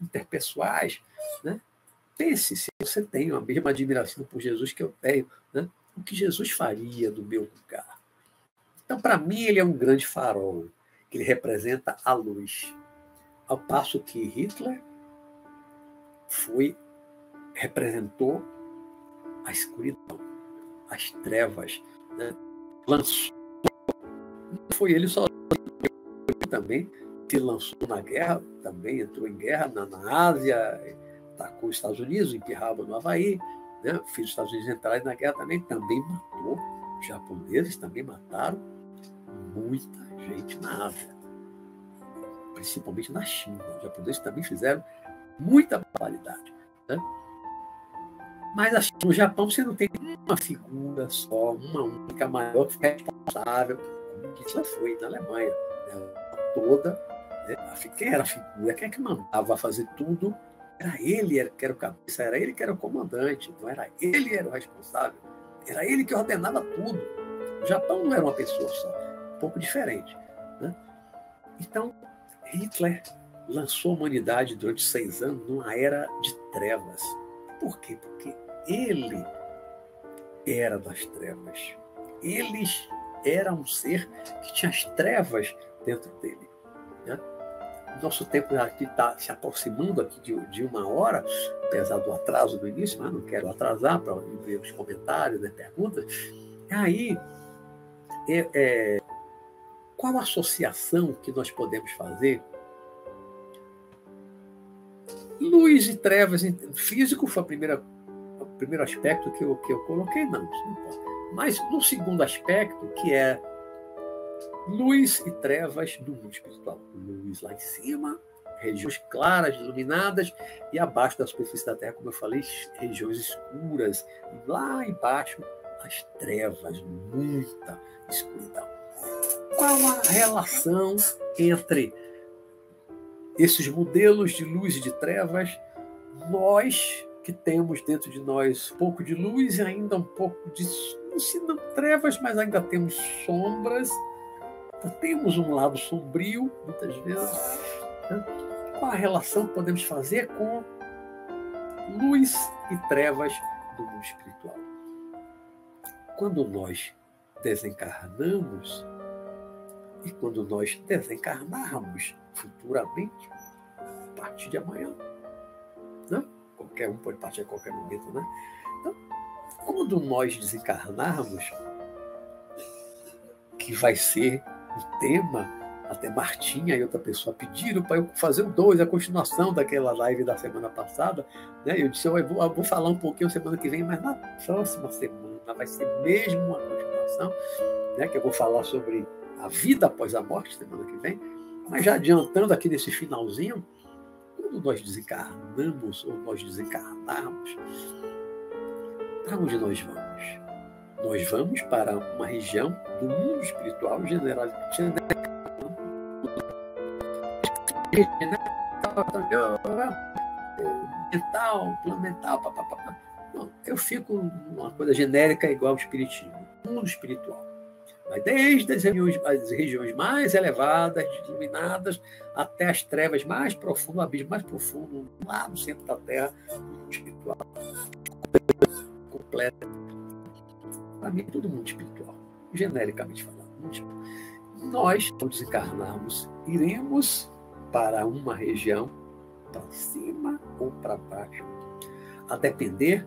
interpessoais, né? pense se você tem a mesma admiração por Jesus que eu tenho, né? o que Jesus faria no meu lugar. Então, para mim, ele é um grande farol que ele representa a luz. Ao passo que Hitler foi representou a escuridão, as trevas, né? lançou. Não foi ele só também se lançou na guerra, também entrou em guerra na, na Ásia, atacou os Estados Unidos, em no Havaí, né? fez os Estados Unidos entrarem na guerra também, também matou, os japoneses também mataram muita gente na Ásia, principalmente na China. Os japoneses também fizeram muita barbaridade. Né? Mas assim, no Japão você não tem uma figura só, uma única maior que é responsável, como Hitler foi na Alemanha. Né? Toda, né? quem era a figura, quem é que mandava fazer tudo? Era ele que era o cabeça, era ele que era o comandante, não era ele que era o responsável, era ele que ordenava tudo. O Japão não era uma pessoa só, pouco diferente. Né? Então, Hitler lançou a humanidade durante seis anos numa era de trevas. Por quê? Porque ele era das trevas. Eles era um ser que tinha as trevas dentro dele. Né? Nosso tempo aqui está se aproximando aqui de, de, uma hora, apesar do atraso do início, mas não quero atrasar para ver os comentários, né, perguntas. Aí, é, é, qual associação que nós podemos fazer? Luz e trevas, físico foi primeira, o primeiro aspecto que eu, que eu coloquei, não, isso não importa. Mas no segundo aspecto, que é luz e trevas do mundo espiritual. Luz lá em cima, regiões claras, iluminadas, e abaixo da superfície da Terra, como eu falei, regiões escuras. Lá embaixo, as trevas, muita escuridão qual a relação entre esses modelos de luz e de trevas, nós que temos dentro de nós pouco de luz e ainda um pouco de, se não trevas, mas ainda temos sombras, temos um lado sombrio, muitas vezes. Né? Qual a relação que podemos fazer com luz e trevas do mundo espiritual? Quando nós desencarnamos, e quando nós desencarnarmos futuramente, a partir de amanhã, né? qualquer um pode partir a qualquer momento, né? Então, quando nós desencarnarmos, que vai ser o tema, até Martinha e outra pessoa pediram para eu fazer o dois, a continuação daquela live da semana passada, né? Eu disse, eu vou, eu vou falar um pouquinho semana que vem, mas na próxima semana vai ser mesmo uma continuação, né? Que eu vou falar sobre a vida após a morte semana que vem, mas já adiantando aqui nesse finalzinho, quando nós desencarnamos ou nós desencarnarmos, para onde nós vamos? Nós vamos para uma região do mundo espiritual general, mental, plano mental, papapá. Não, eu fico numa coisa genérica igual ao espiritismo, mundo espiritual. Vai desde as regiões, as regiões mais elevadas, iluminadas, até as trevas mais profundas, o abismo mais profundo, lá no centro da Terra, espiritual. Completo. Para mim, todo mundo espiritual, genericamente falando. Nós, ao desencarnarmos, iremos para uma região, para cima ou para baixo, a depender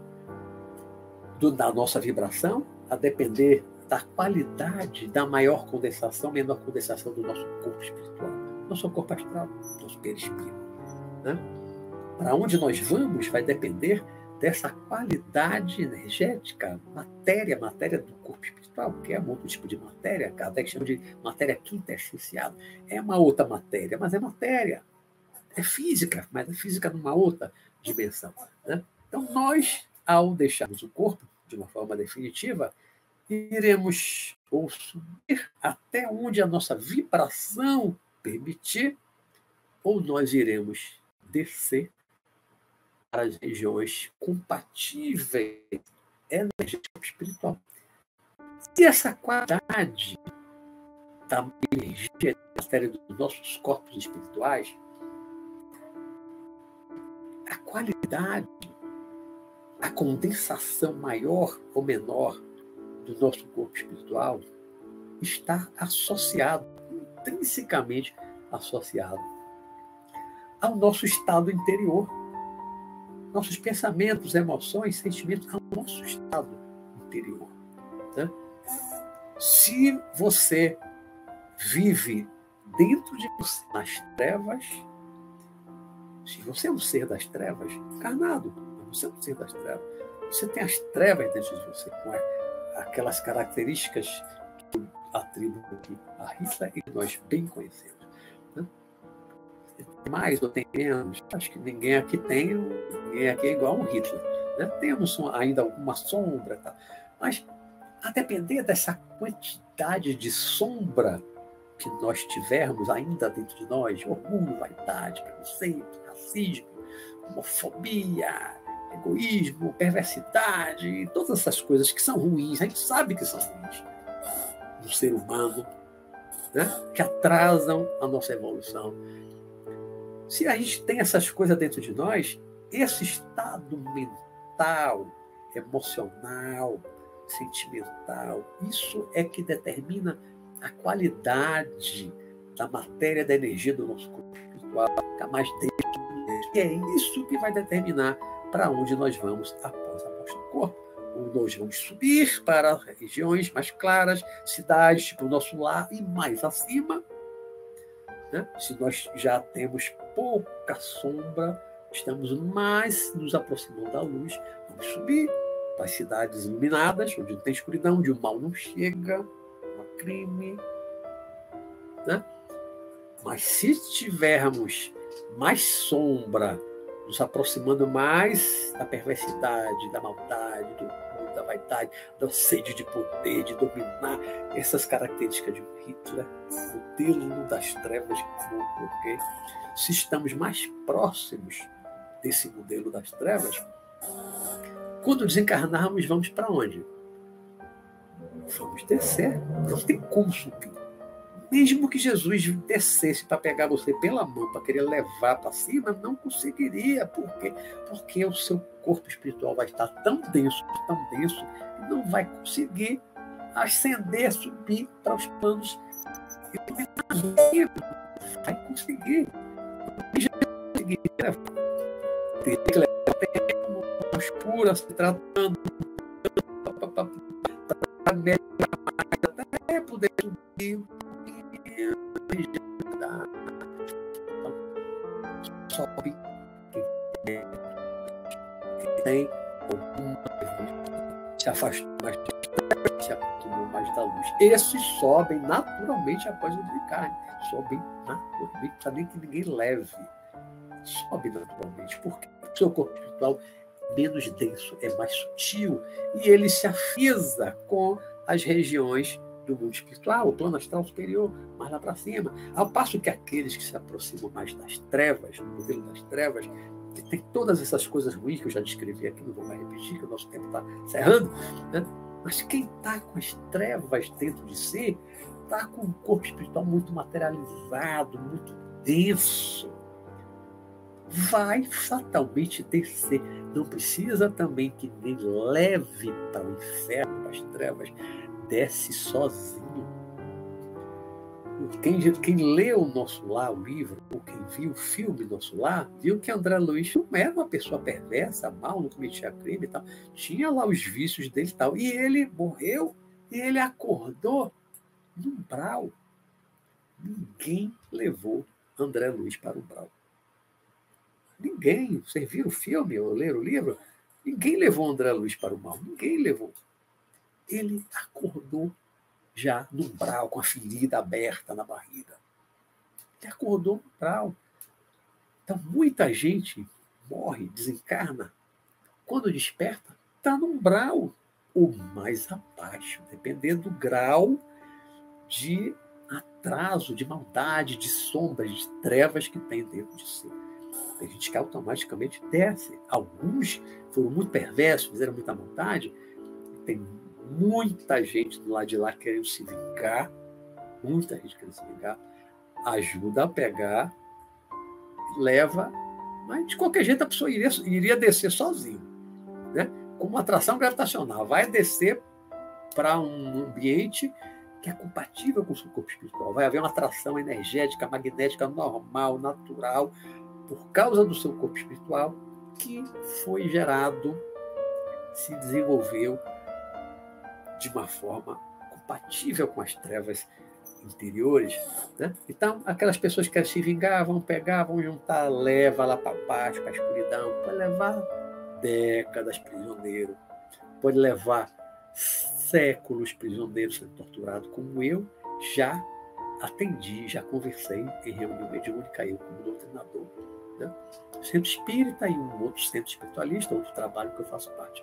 do, da nossa vibração, a depender da qualidade da maior condensação, menor condensação do nosso corpo espiritual, nosso corpo astral, nosso perispírito. Né? Para onde nós vamos vai depender dessa qualidade energética, matéria, matéria do corpo espiritual, que é um outro tipo de matéria, Kardec chama de matéria quintessenciada. É uma outra matéria, mas é matéria. É física, mas é física numa outra dimensão. Né? Então, nós, ao deixarmos o corpo de uma forma definitiva, iremos ou subir até onde a nossa vibração permitir, ou nós iremos descer para as regiões compatíveis energética espiritual. Se essa qualidade da energia da matéria dos nossos corpos espirituais, a qualidade, a condensação maior ou menor do nosso corpo espiritual está associado, intrinsecamente associado ao nosso estado interior, nossos pensamentos, emoções, sentimentos, ao nosso estado interior. Né? Se você vive dentro de você nas trevas, se você é um ser das trevas, encarnado, você é um ser das trevas, você tem as trevas dentro de você, com aquelas características que aqui a Hitler e que nós bem conhecemos. Né? Mais ou tem menos, acho que ninguém aqui tem, ninguém aqui é igual a um Hitler. Né? Temos ainda alguma sombra, tá? mas a depender dessa quantidade de sombra que nós tivermos ainda dentro de nós, orgulho, vaidade, preconceito, racismo, homofobia, egoísmo, perversidade, todas essas coisas que são ruins, a gente sabe que são ruins do ser humano, né? que atrasam a nossa evolução. Se a gente tem essas coisas dentro de nós, esse estado mental, emocional, sentimental, isso é que determina a qualidade da matéria, da energia do nosso corpo espiritual, ficar mais dentro. E é isso que vai determinar para onde nós vamos após a morte do corpo. Nós vamos subir para regiões mais claras, cidades, tipo o nosso lar, e mais acima, né? se nós já temos pouca sombra, estamos mais nos aproximando da luz, vamos subir para as cidades iluminadas, onde não tem escuridão, onde o mal não chega, não há crime. Né? Mas se tivermos mais sombra, nos aproximando mais da perversidade, da maldade, do da vaidade, da sede de poder, de dominar essas características de Hitler, modelo das trevas. Se estamos mais próximos desse modelo das trevas, quando desencarnarmos, vamos para onde? Vamos descer. Não tem como subir. Mesmo que Jesus descesse para pegar você pela mão, para querer levar para cima, não conseguiria. Por quê? Porque o seu corpo espiritual vai estar tão denso, tão denso, que não vai conseguir ascender, subir para os planos. Vai conseguir. Tem que levar tempo, escura, se tratando, para até poder subir sobe tem se afastou mais se aproximou mais da luz. Esses sobem naturalmente após o de carne. Sobem naturalmente, precisa nem que ninguém leve. Sobe naturalmente. Porque o seu corpo espiritual menos denso, é mais sutil, e ele se afisa com as regiões do mundo espiritual, o plano astral superior, mais lá para cima. Ao passo que aqueles que se aproximam mais das trevas, do modelo das trevas, que tem todas essas coisas ruins que eu já descrevi aqui, não vou mais repetir, que o nosso tempo está encerrando, né? mas quem está com as trevas dentro de si, está com um corpo espiritual muito materializado, muito denso, vai fatalmente descer. Não precisa também que nem leve para o inferno, para as trevas, desce sozinho. Quem, quem leu o Nosso Lar, o livro, ou quem viu o filme Nosso Lar, viu que André Luiz não era uma pessoa perversa, mal, não cometia crime e tal. Tinha lá os vícios dele e tal. E ele morreu e ele acordou no umbral. Ninguém levou André Luiz para o umbral. Ninguém. Vocês viram o filme ou leram o livro? Ninguém levou André Luiz para o mal. Ninguém levou ele acordou já no umbral, com a ferida aberta na barriga. Ele acordou no umbral. Então, muita gente morre, desencarna. Quando desperta, está no umbral, ou mais abaixo, dependendo do grau de atraso, de maldade, de sombras, de trevas que tem dentro de si. Tem gente que automaticamente desce. Alguns foram muito perversos, fizeram muita maldade, tem muita gente do lado de lá querendo se vingar, muita gente querendo se vingar, ajuda a pegar, leva, mas de qualquer jeito a pessoa iria, iria descer sozinho, né? com uma atração gravitacional, vai descer para um ambiente que é compatível com o seu corpo espiritual. Vai haver uma atração energética, magnética normal, natural, por causa do seu corpo espiritual, que foi gerado, se desenvolveu de uma forma compatível com as trevas interiores. Né? Então, aquelas pessoas que querem se vingar, vão pegar, vão juntar, leva lá para baixo, para a escuridão, pode levar décadas prisioneiro, pode levar séculos prisioneiro sendo torturado, como eu já atendi, já conversei em reunião mediúnica, eu como doutrinador. Né? Centro espírita e um outro centro espiritualista, outro trabalho que eu faço parte.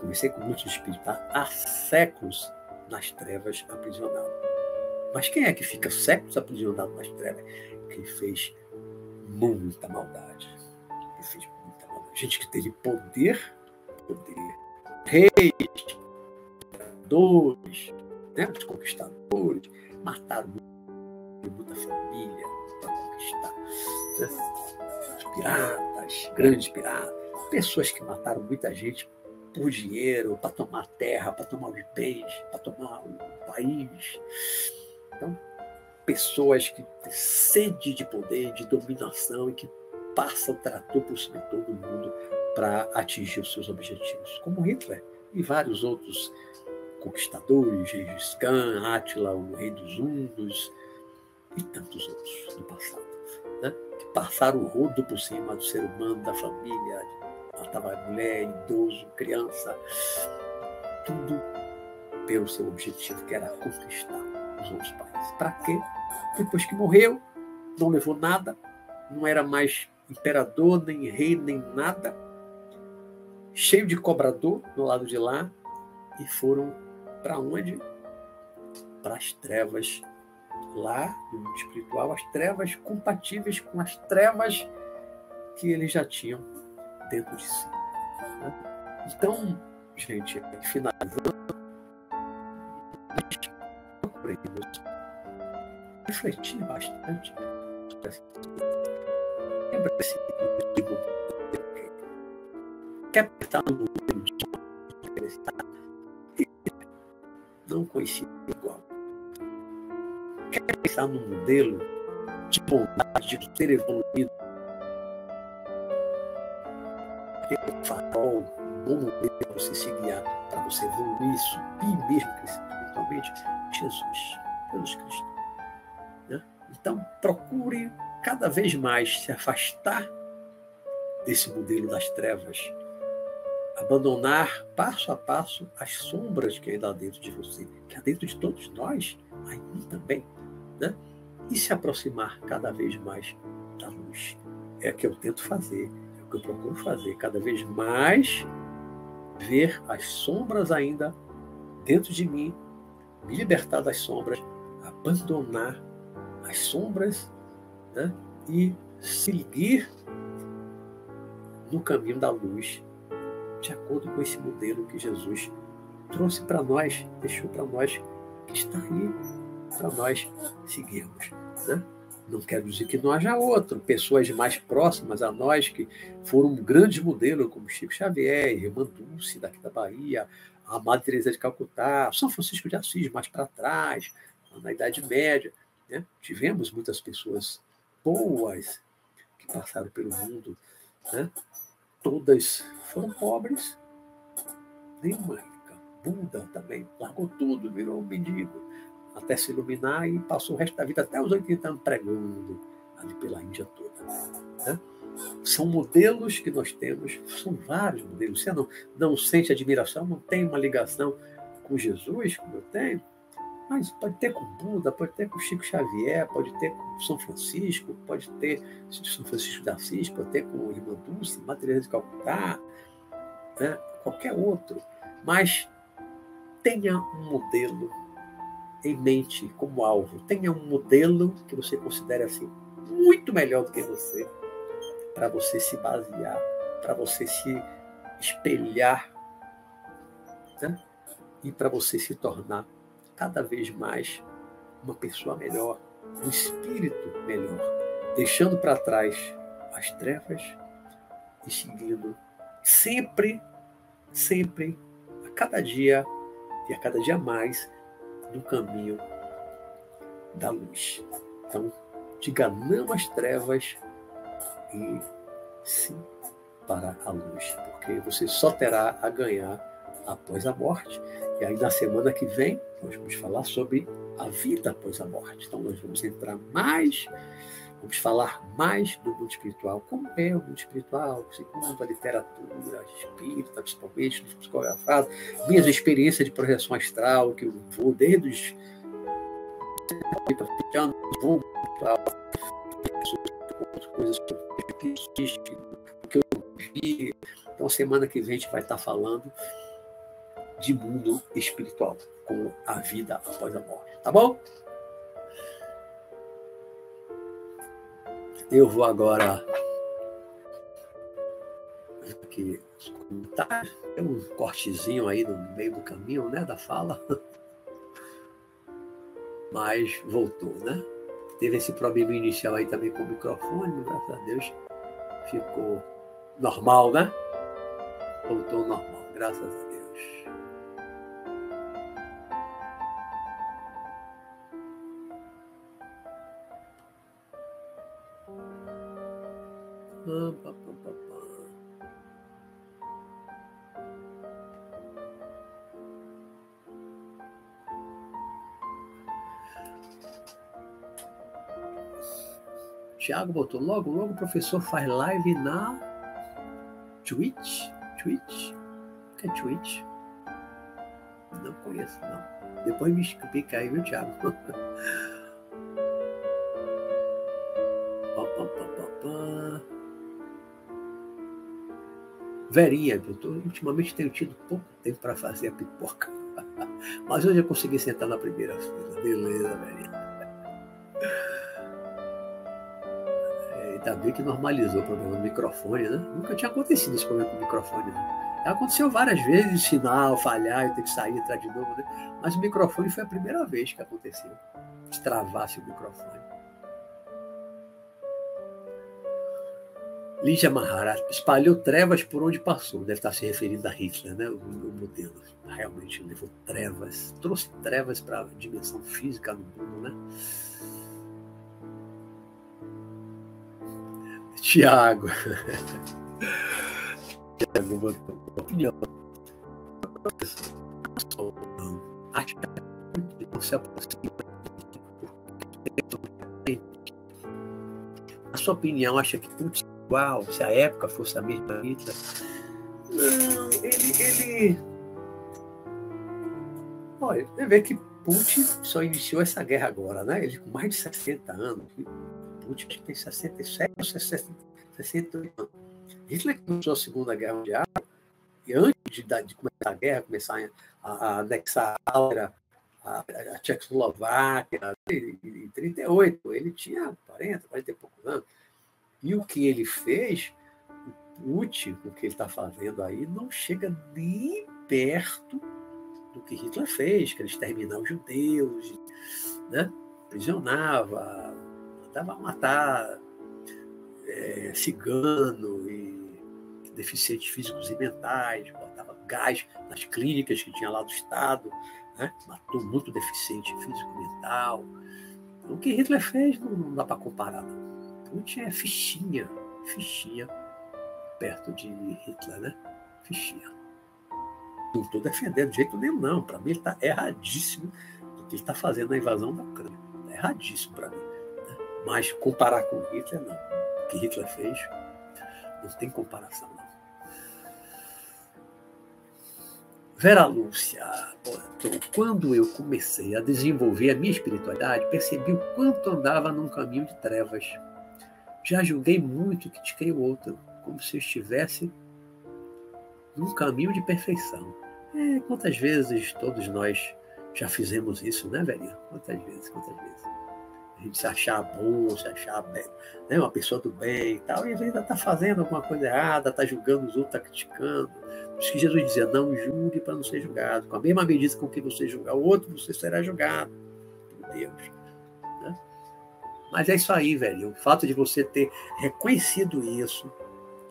Comecei com muitos espíritos há séculos nas trevas aprisionado. Mas quem é que fica séculos aprisionado nas trevas? Quem fez muita maldade. Quem fez muita maldade. Gente que teve poder, poder. Reis, imperadores, né? os conquistadores, mataram muita família para conquistar. Né? Piratas, grandes piratas, pessoas que mataram muita gente por dinheiro, para tomar terra, para tomar os bens, para tomar o país. Então, pessoas que têm sede de poder, de dominação e que passam o trator por cima de todo mundo para atingir os seus objetivos, como Hitler e vários outros conquistadores, Gengis Khan, Átila, o rei dos Hunos e tantos outros do passado, né? que passaram o rodo por cima do ser humano, da família, matava mulher, idoso, criança, tudo pelo seu objetivo, que era conquistar os outros países. Para quê? Depois que morreu, não levou nada, não era mais imperador, nem rei, nem nada, cheio de cobrador no lado de lá, e foram para onde? Para as trevas lá no mundo espiritual, as trevas compatíveis com as trevas que eles já tinham dentro de si. Né? Então, gente, finalizando, refletir bastante sobre essa Lembra esse tipo quer pensar no modelo de não conhecido igual. Quer pensar no modelo de bondade, de ser evoluído bom momento para você se guiar, para você evoluir, subir mesmo espiritualmente, Jesus, Jesus Cristo. Né? Então, procure cada vez mais se afastar desse modelo das trevas, abandonar passo a passo as sombras que ainda há dentro de você, que há dentro de todos nós, aí também, né? e se aproximar cada vez mais da luz. É o que eu tento fazer, é o que eu procuro fazer, cada vez mais ver as sombras ainda dentro de mim, me libertar das sombras, abandonar as sombras né? e seguir no caminho da luz, de acordo com esse modelo que Jesus trouxe para nós, deixou para nós, que está aí para nós seguirmos. Né? Não quero dizer que não haja outro, pessoas mais próximas a nós que foram um grande modelo, como Chico Xavier, Irmã Dulce, daqui da Bahia, a Madre Teresa de Calcutá, São Francisco de Assis, mais para trás, na Idade Média. Né? Tivemos muitas pessoas boas que passaram pelo mundo. Né? Todas foram pobres, nenhuma rica. Buda também largou tudo, virou um mendigo até se iluminar e passou o resto da vida, até os 80 anos, pregando ali pela Índia toda. Né? São modelos que nós temos, são vários modelos. Você não, não sente admiração, não tem uma ligação com Jesus, como eu tenho, mas pode ter com Buda, pode ter com Chico Xavier, pode ter com São Francisco, pode ter São Francisco de Assis, pode ter com Irmã Dulce, Matheus de Calcutá, né? qualquer outro. Mas tenha um modelo em mente como alvo. Tenha um modelo que você considere assim muito melhor do que você, para você se basear, para você se espelhar né? e para você se tornar cada vez mais uma pessoa melhor, um espírito melhor, deixando para trás as trevas e seguindo sempre, sempre, a cada dia e a cada dia mais no caminho da luz. Então, diga não às trevas e sim para a luz, porque você só terá a ganhar após a morte. E aí, na semana que vem, nós vamos falar sobre a vida após a morte. Então, nós vamos entrar mais, vamos falar mais do mundo espiritual. Como é o mundo espiritual, segundo a literatura espírita, principalmente, nos psicografados, minhas experiências de projeção astral, que eu vou desde os anos, vou coisas que eu vi. Então, semana que vem a gente vai estar falando de mundo espiritual, com a vida após a morte. Tá bom? Eu vou agora aqui comentários. Tem um cortezinho aí no meio do caminho, né, da fala. *laughs* Mas voltou, né? Teve esse problema inicial aí também com o microfone, graças a Deus ficou normal, né? Voltou normal, graças a Deus. Tiago botou logo, logo o professor faz live na Twitch. Twitch? O que é Twitch? Não conheço, não. Depois me explica aí, viu, Tiago? *laughs* Verinha, doutor, ultimamente tenho tido pouco tempo para fazer a pipoca. *laughs* Mas hoje eu consegui sentar na primeira fila. Beleza, Verinha. *laughs* É, ainda bem que normalizou o problema do microfone, né? Nunca tinha acontecido esse problema com o microfone. Né? Aconteceu várias vezes, sinal, falhar, eu ter que sair, entrar de novo, né? Mas o microfone foi a primeira vez que aconteceu. Destravasse o microfone. Lígia Mahara espalhou trevas por onde passou. Deve estar se referindo a Hitler, né? o, o modelo. Realmente levou trevas, trouxe trevas para a dimensão física do mundo. Né? Tiago. *laughs* alguma opinião. Acho que não se. A sua opinião acha que Putin igual, se a época fosse a mesma Hitler? Não, ele, ele. Olha, você vê que Putin só iniciou essa guerra agora, né? Ele com mais de 60 anos. Putin tem 67 ou 68 anos. Hitler começou a Segunda Guerra Mundial e antes de, de começar a guerra, começar a, a anexar a Áustria, a, a Tchecoslováquia, em 38, ele tinha 40, 40 e poucos anos. E o que ele fez, o Putin, o que ele está fazendo aí, não chega nem perto do que Hitler fez, que ele exterminar os judeus, né? prisionava, mandava matar é, cigano e deficientes físicos e mentais, botava gás nas clínicas que tinha lá do Estado, né? matou muito deficiente físico e mental. O que Hitler fez não, não dá para comparar, não. Putin é fichinha, fichinha perto de Hitler, né? Fichinha. Não estou defendendo de jeito nenhum, não. Para mim, ele está erradíssimo do que ele está fazendo na invasão da Ucrânia. Tá erradíssimo para mim. Né? Mas comparar com Hitler, não. O que Hitler fez, não tem comparação, não. Vera Lúcia, quando eu comecei a desenvolver a minha espiritualidade, percebi o quanto andava num caminho de trevas. Já julguei muito que te o outro, como se estivesse num caminho de perfeição. É, quantas vezes todos nós já fizemos isso, né, velhinha? Quantas vezes, quantas vezes? A gente se achar bom, se achar bem, né, uma pessoa do bem e tal, e vezes está fazendo alguma coisa errada, está julgando os outros, está criticando. Por isso que Jesus dizia, não julgue para não ser julgado. Com a mesma medida com que você julgar o outro, você será julgado por Deus. Né? Mas é isso aí, velho. O fato de você ter reconhecido isso,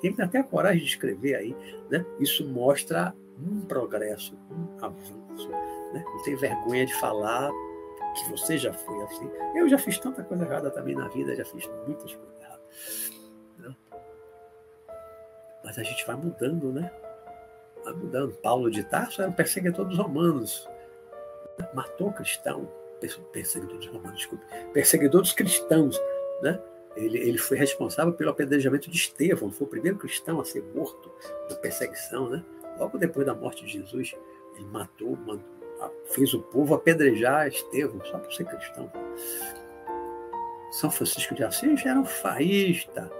tem até a coragem de escrever aí, né? isso mostra um progresso, um avanço. Né? Não tem vergonha de falar que você já foi assim. Eu já fiz tanta coisa errada também na vida, já fiz muitas coisas erradas. Né? Mas a gente vai mudando, né? Vai mudando. Paulo de Tarso era um perseguidor dos romanos. Matou cristão, perseguidor dos romanos, desculpe, cristãos, né? Ele, ele foi responsável pelo apedrejamento de Estevão, foi o primeiro cristão a ser morto na perseguição, né? Logo depois da morte de Jesus, ele matou, fez o povo apedrejar Estevão só por ser cristão. São Francisco de Assis era um faísta,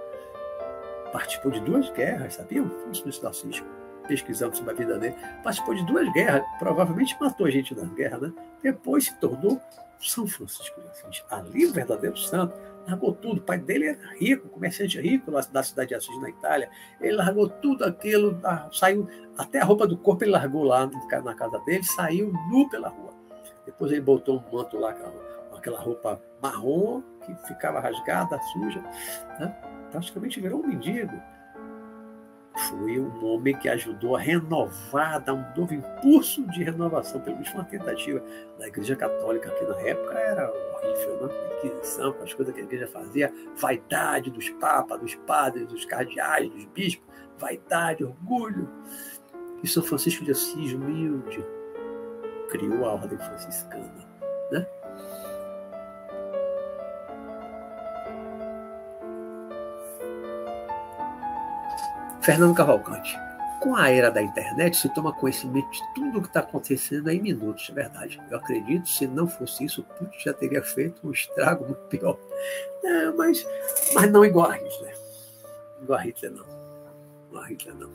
participou de duas guerras, sabiam? Francisco de Assis, pesquisando sobre a vida dele, participou de duas guerras, provavelmente matou gente nas guerras, né? Depois se tornou São Francisco de Assis, ali o verdadeiro santo, largou tudo. O pai dele era rico, comerciante rico da cidade de Assis, na Itália. Ele largou tudo aquilo, saiu, até a roupa do corpo ele largou lá na casa dele, saiu nu pela rua. Depois ele botou um manto lá, aquela roupa marrom, que ficava rasgada, suja. Né? Praticamente virou um mendigo foi um homem que ajudou a renovar, dar um novo impulso de renovação, pelo menos uma tentativa da Igreja Católica, que na época era horrível, né? a Inquisição, com as coisas que a Igreja fazia, vaidade dos papas, dos padres, dos cardeais, dos bispos, vaidade, orgulho. E São Francisco de Assis, humilde, criou a ordem franciscana. Fernando Cavalcante. Com a era da internet, se toma conhecimento de tudo o que está acontecendo em minutos, é verdade. Eu acredito, se não fosse isso, o Putin já teria feito um estrago muito pior. É, mas, mas não igual a Hitler. Igual a Hitler, não. Igual a Hitler, não.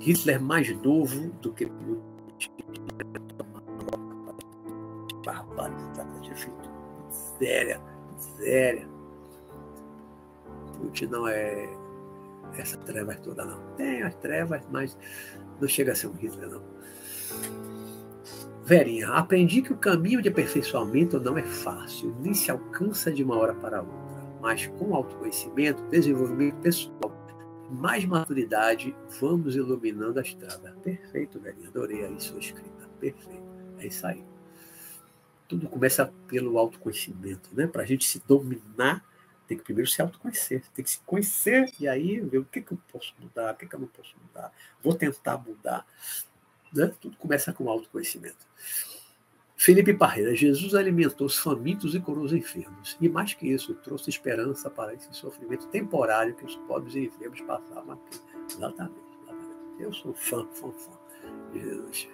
Hitler mais novo do que Putin. Barbaridade, tinha feito não é essa treva toda, não. Tem as trevas, mas não chega a ser um Hitler, não. Verinha, aprendi que o caminho de aperfeiçoamento não é fácil, nem se alcança de uma hora para outra, mas com autoconhecimento, desenvolvimento pessoal, mais maturidade, vamos iluminando a estrada. Perfeito, Verinha, adorei aí sua escrita. Perfeito, é isso aí. Tudo começa pelo autoconhecimento, né? Para a gente se dominar tem que primeiro se autoconhecer, tem que se conhecer e aí ver o que, que eu posso mudar, o que, que eu não posso mudar, vou tentar mudar. Né? Tudo começa com autoconhecimento. Felipe Parreira, Jesus alimentou os famintos e curou os enfermos. E mais que isso, trouxe esperança para esse sofrimento temporário que os pobres e enfermos passavam aqui. Exatamente, exatamente. Eu sou fã, fã, fã de Jesus.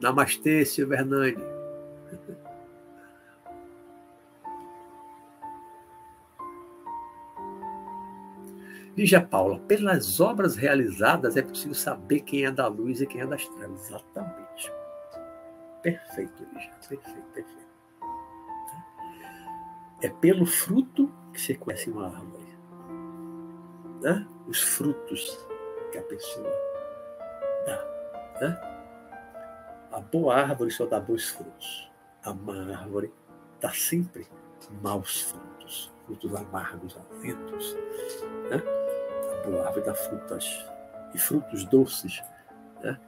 Namastê, Silvernani. *laughs* Lígia Paula, pelas obras realizadas é possível saber quem é da luz e quem é das trevas. Exatamente. Perfeito, Lígia. Perfeito, perfeito. É pelo fruto que você conhece uma árvore. Né? Os frutos que a pessoa dá. Né? A boa árvore só dá bons frutos. A má árvore dá sempre maus frutos, frutos amargos, aventos. Né? Boa árvore dá frutas e frutos doces. Né?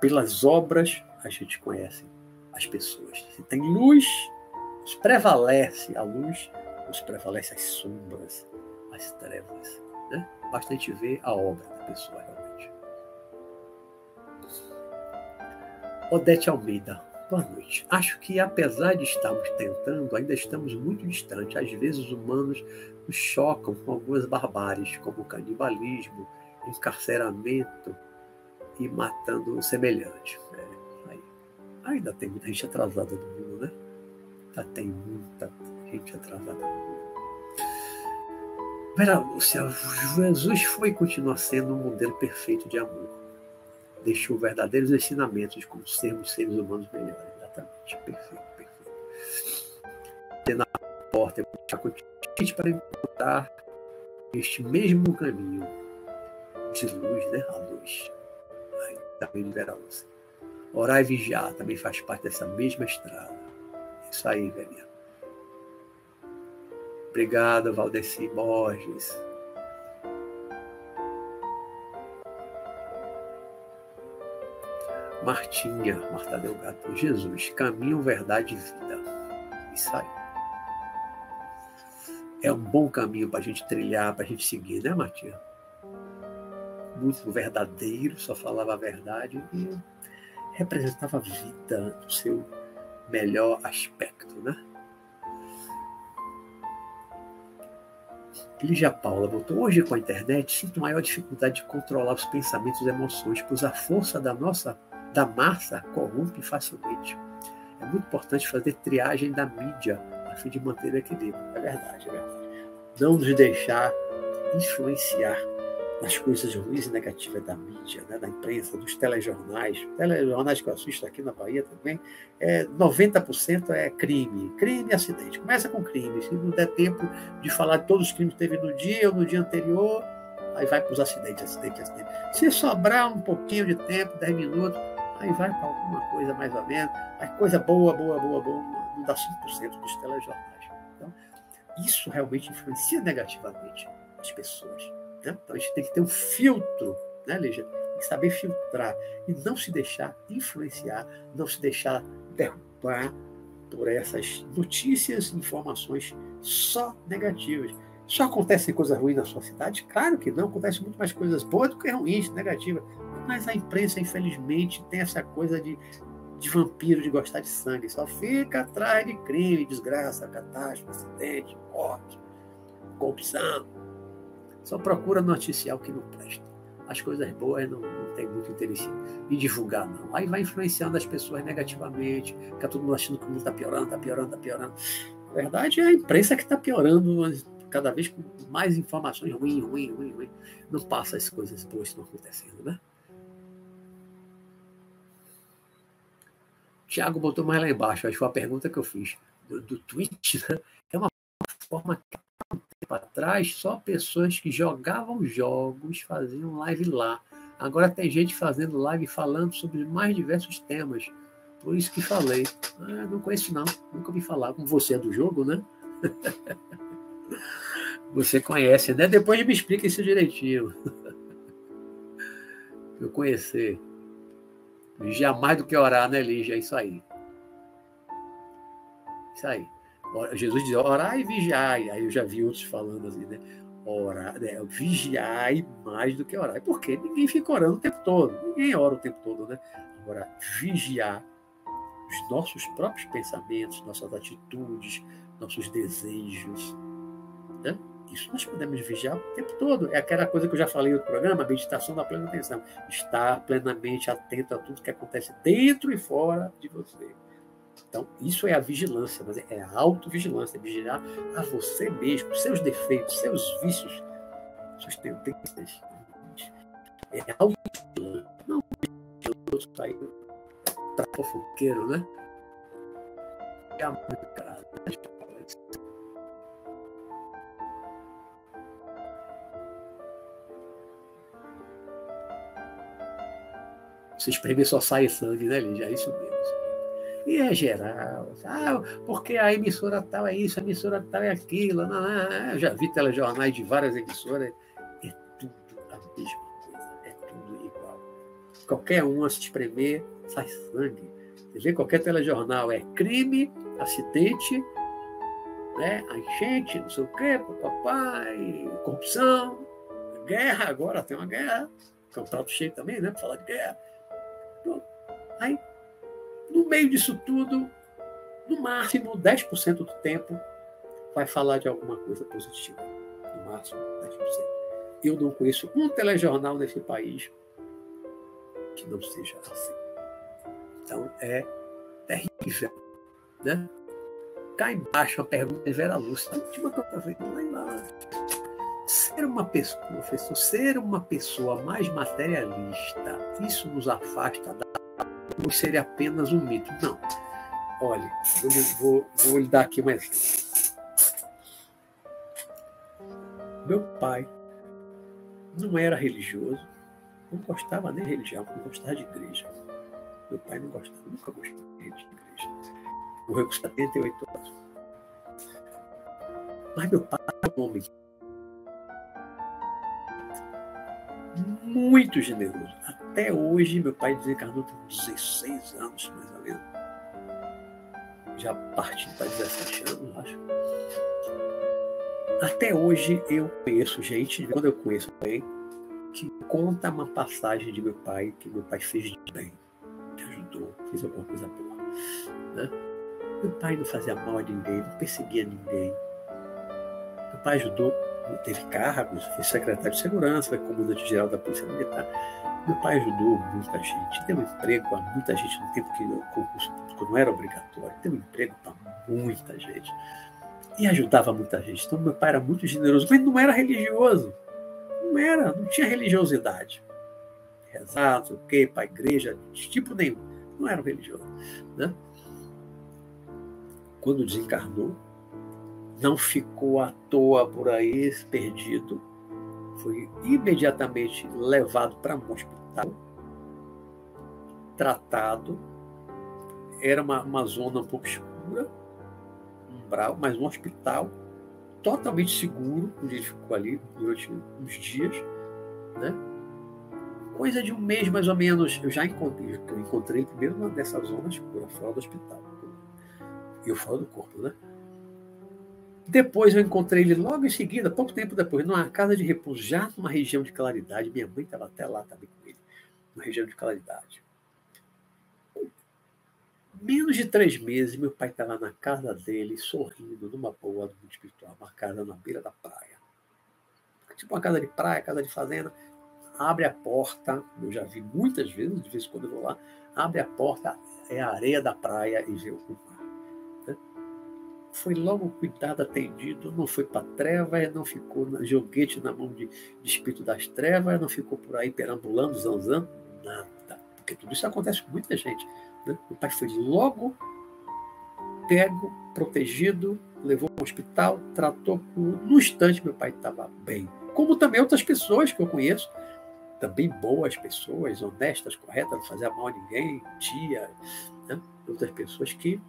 Pelas obras a gente conhece as pessoas. Se tem luz, os prevalece a luz, os prevalece as sombras, as trevas. Né? Basta a gente ver a obra da pessoa realmente. Odete Almeida, boa noite. Acho que apesar de estarmos tentando, ainda estamos muito distantes. Às vezes os humanos nos chocam com algumas barbáries, como canibalismo, encarceramento e matando o semelhante. É, aí. Ainda tem muita gente atrasada no mundo, né? Ainda tem muita gente atrasada no mundo. Vera Lúcia, Jesus foi e continua sendo um modelo perfeito de amor. Deixou verdadeiros ensinamentos de como sermos seres humanos melhores. Exatamente. Perfeito, perfeito. Porta, convite para encontrar este mesmo caminho de luz, né? A luz. Também libera a luz. Orar e vigiar também faz parte dessa mesma estrada. Isso aí, velhinha. Obrigado, Valdeci Borges. Martinha, Marta Delgado, Jesus, caminho, verdade e vida. Isso aí é um bom caminho para a gente trilhar, para a gente seguir, né, Matias? Muito verdadeiro, só falava a verdade e representava a vida no seu melhor aspecto, né? Lígia Paula botou, hoje com a internet sinto maior dificuldade de controlar os pensamentos e emoções, pois a força da nossa, da massa corrompe facilmente. É muito importante fazer triagem da mídia fim de manter o equilíbrio. É verdade, é verdade. Não nos deixar influenciar nas coisas ruins e negativas da mídia, né, da imprensa, dos telejornais. Telejornais que eu assisto aqui na Bahia também, é, 90% é crime. Crime e acidente. Começa com crime. Se não der tempo de falar de todos os crimes que teve no dia ou no dia anterior, aí vai para os acidentes, acidente, acidente. Se sobrar um pouquinho de tempo, 10 minutos, aí vai para alguma coisa mais ou menos. A coisa boa, boa, boa, boa dá 5% dos telejornais. Então, isso realmente influencia negativamente as pessoas. Né? Então, a gente tem que ter um filtro, né, Lígia? Tem que saber filtrar e não se deixar influenciar, não se deixar derrubar por essas notícias, informações só negativas. Só acontecem coisas ruins na sua cidade? Claro que não, acontecem muito mais coisas boas do que ruins, negativas. Mas a imprensa, infelizmente, tem essa coisa de de vampiro de gostar de sangue, só fica atrás de crime, desgraça, catástrofe, acidente, morte, corrupção. Só procura noticiar o que não presta. As coisas boas não, não tem muito interesse em divulgar, não. Aí vai influenciando as pessoas negativamente, fica todo mundo achando que o mundo está piorando, está piorando, está piorando. Na verdade, é a imprensa que está piorando cada vez com mais informações ruins, ruim, ruim, ruim. Não passa as coisas boas que estão acontecendo, né? Tiago botou mais lá embaixo, acho que foi a pergunta que eu fiz do, do Twitch, né? É uma forma que há um tempo atrás só pessoas que jogavam jogos faziam live lá. Agora tem gente fazendo live falando sobre mais diversos temas. Por isso que falei. Ah, não conheço não, nunca ouvi falar. Como você é do jogo, né? *laughs* Você conhece, né? Depois me explica isso direitinho. *laughs* Eu conhecer. Vigiar mais do que orar, né, Lígia? É isso aí. Isso aí. Jesus diz, orar e vigiai. Aí eu já vi outros falando assim, né? Orar, né? vigiai mais do que orar. Por quê? Ninguém fica orando o tempo todo. Ninguém ora o tempo todo, né? Agora, vigiar os nossos próprios pensamentos, nossas atitudes, nossos desejos, né? Isso nós podemos vigiar o tempo todo. É aquela coisa que eu já falei no programa, meditação da plena atenção. Estar plenamente atento a tudo que acontece dentro e fora de você. Então, isso é a vigilância, mas é a autovigilância, é vigiar a você mesmo, seus defeitos, seus vícios, suas tendências. É a autovigilância. Não vigilância sair para fofoqueiro, né? É a Se espremer só sai sangue, né, Lígia? É isso mesmo. E é geral. Ah, porque a emissora tal é isso, a emissora tal é aquilo. Não, não. Eu já vi telejornais de várias emissoras. É tudo a mesma coisa. É tudo igual. Qualquer um a se espremer, sai sangue. Você vê qualquer telejornal, é crime, acidente, né? a enchente, não sei o quê, papai, corrupção, guerra, agora tem uma guerra, que é um prato cheio também, né? Para falar de guerra. Aí, no meio disso tudo, no máximo 10% do tempo vai falar de alguma coisa positiva. No máximo 10%. Eu não conheço um telejornal nesse país que não seja assim. Então é terrível. Né? Cá embaixo a pergunta de Vera Lúcia. A última que eu estava vendo lá embaixo. Ser uma pessoa, professor, ser uma pessoa mais materialista, isso nos afasta da como seria apenas um mito. Não. Olha, vou, vou, vou lhe dar aqui um exemplo. Meu pai não era religioso, não gostava nem de religião, não gostava de igreja. Meu pai não gostava, nunca gostou de igreja. Morreu com 78 anos. Mas meu pai era um homem muito generoso. Até hoje, meu pai desencarnou tem 16 anos, mais ou menos. Já partindo para 17 anos, acho. Até hoje eu conheço gente, quando eu conheço alguém, que conta uma passagem de meu pai, que meu pai fez de bem, que ajudou, fez alguma coisa boa. Né? Meu pai não fazia mal a ninguém, não perseguia ninguém. Meu pai ajudou teve cargos, foi secretário de segurança, foi comandante-geral da Polícia Militar. Meu pai ajudou muita gente, deu emprego a muita gente no tempo que o concurso público não era obrigatório, deu emprego para muita gente. E ajudava muita gente. Então, meu pai era muito generoso, mas não era religioso. Não era, não tinha religiosidade. Rezar, o para a igreja, de tipo nenhum. Não era religioso. Né? Quando desencarnou, não ficou à toa por aí perdido, foi imediatamente levado para um hospital, tratado. Era uma, uma zona um pouco escura, umbral, mas um hospital totalmente seguro, onde ele ficou ali durante uns dias, né? Coisa de um mês mais ou menos, eu já encontrei, eu encontrei primeiro uma dessas zonas escura, fora do hospital. E eu fora do corpo, né? Depois eu encontrei ele logo em seguida, pouco tempo depois, numa casa de repouso, já numa região de claridade. Minha mãe estava até lá também com ele, numa região de claridade. Menos de três meses, meu pai estava na casa dele, sorrindo, numa boa, no mundo espiritual, uma casa na beira da praia. Tipo uma casa de praia, casa de fazenda. Abre a porta, eu já vi muitas vezes, de vez em quando eu vou lá, abre a porta, é a areia da praia e vê o foi logo cuidado, atendido, não foi para treva, não ficou na, joguete na mão de, de espírito das trevas, não ficou por aí perambulando, zanzando, nada. Porque tudo isso acontece com muita gente. Né? O pai foi logo pego, protegido, levou para o hospital, tratou por... No instante, meu pai estava bem. Como também outras pessoas que eu conheço, também boas pessoas, honestas, corretas, não fazia mal a ninguém, tia, né? outras pessoas que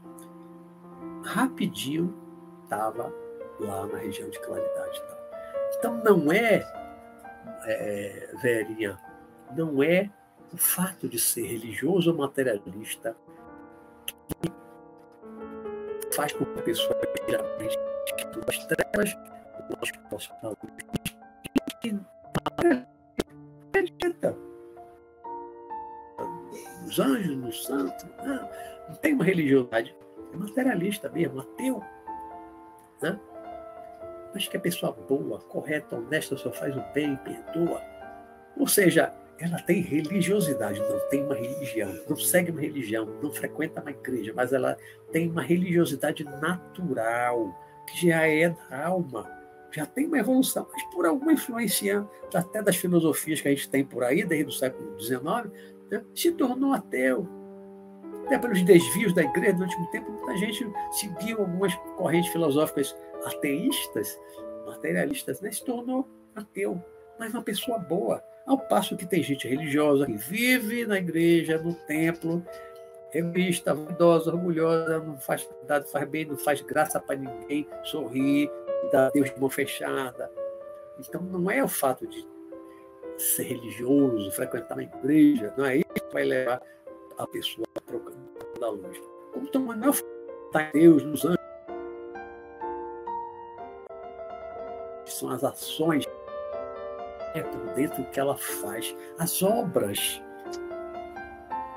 rapidinho estava lá na região de claridade. Então não é, é, Verinha, não é o fato de ser religioso ou materialista que faz com que a pessoa geralmente das trevas, nós possamos acredita nos anjos, nos santos, não, não tem uma religiosidade, é materialista mesmo, ateu. Né? Mas que a pessoa boa, correta, honesta, só faz o bem, perdoa. Ou seja, ela tem religiosidade, não tem uma religião, não segue uma religião, não frequenta uma igreja, mas ela tem uma religiosidade natural, que já é da alma, já tem uma evolução, mas por alguma influência até das filosofias que a gente tem por aí, desde o século XIX, né, se tornou ateu. Até pelos desvios da igreja no último tempo, muita gente seguiu algumas correntes filosóficas ateístas, materialistas, né, se tornou ateu, mas uma pessoa boa. Ao passo que tem gente religiosa que vive na igreja, no templo, egoísta, vaidosa, orgulhosa, não faz nada, faz bem, não faz graça para ninguém, sorri, dá Deus de mão fechada. Então não é o fato de ser religioso, frequentar uma igreja, não é isso que vai levar a pessoa para o caminho da luz. Como também não é o fato de Deus nos anjos, são as ações é por dentro que ela faz, as obras.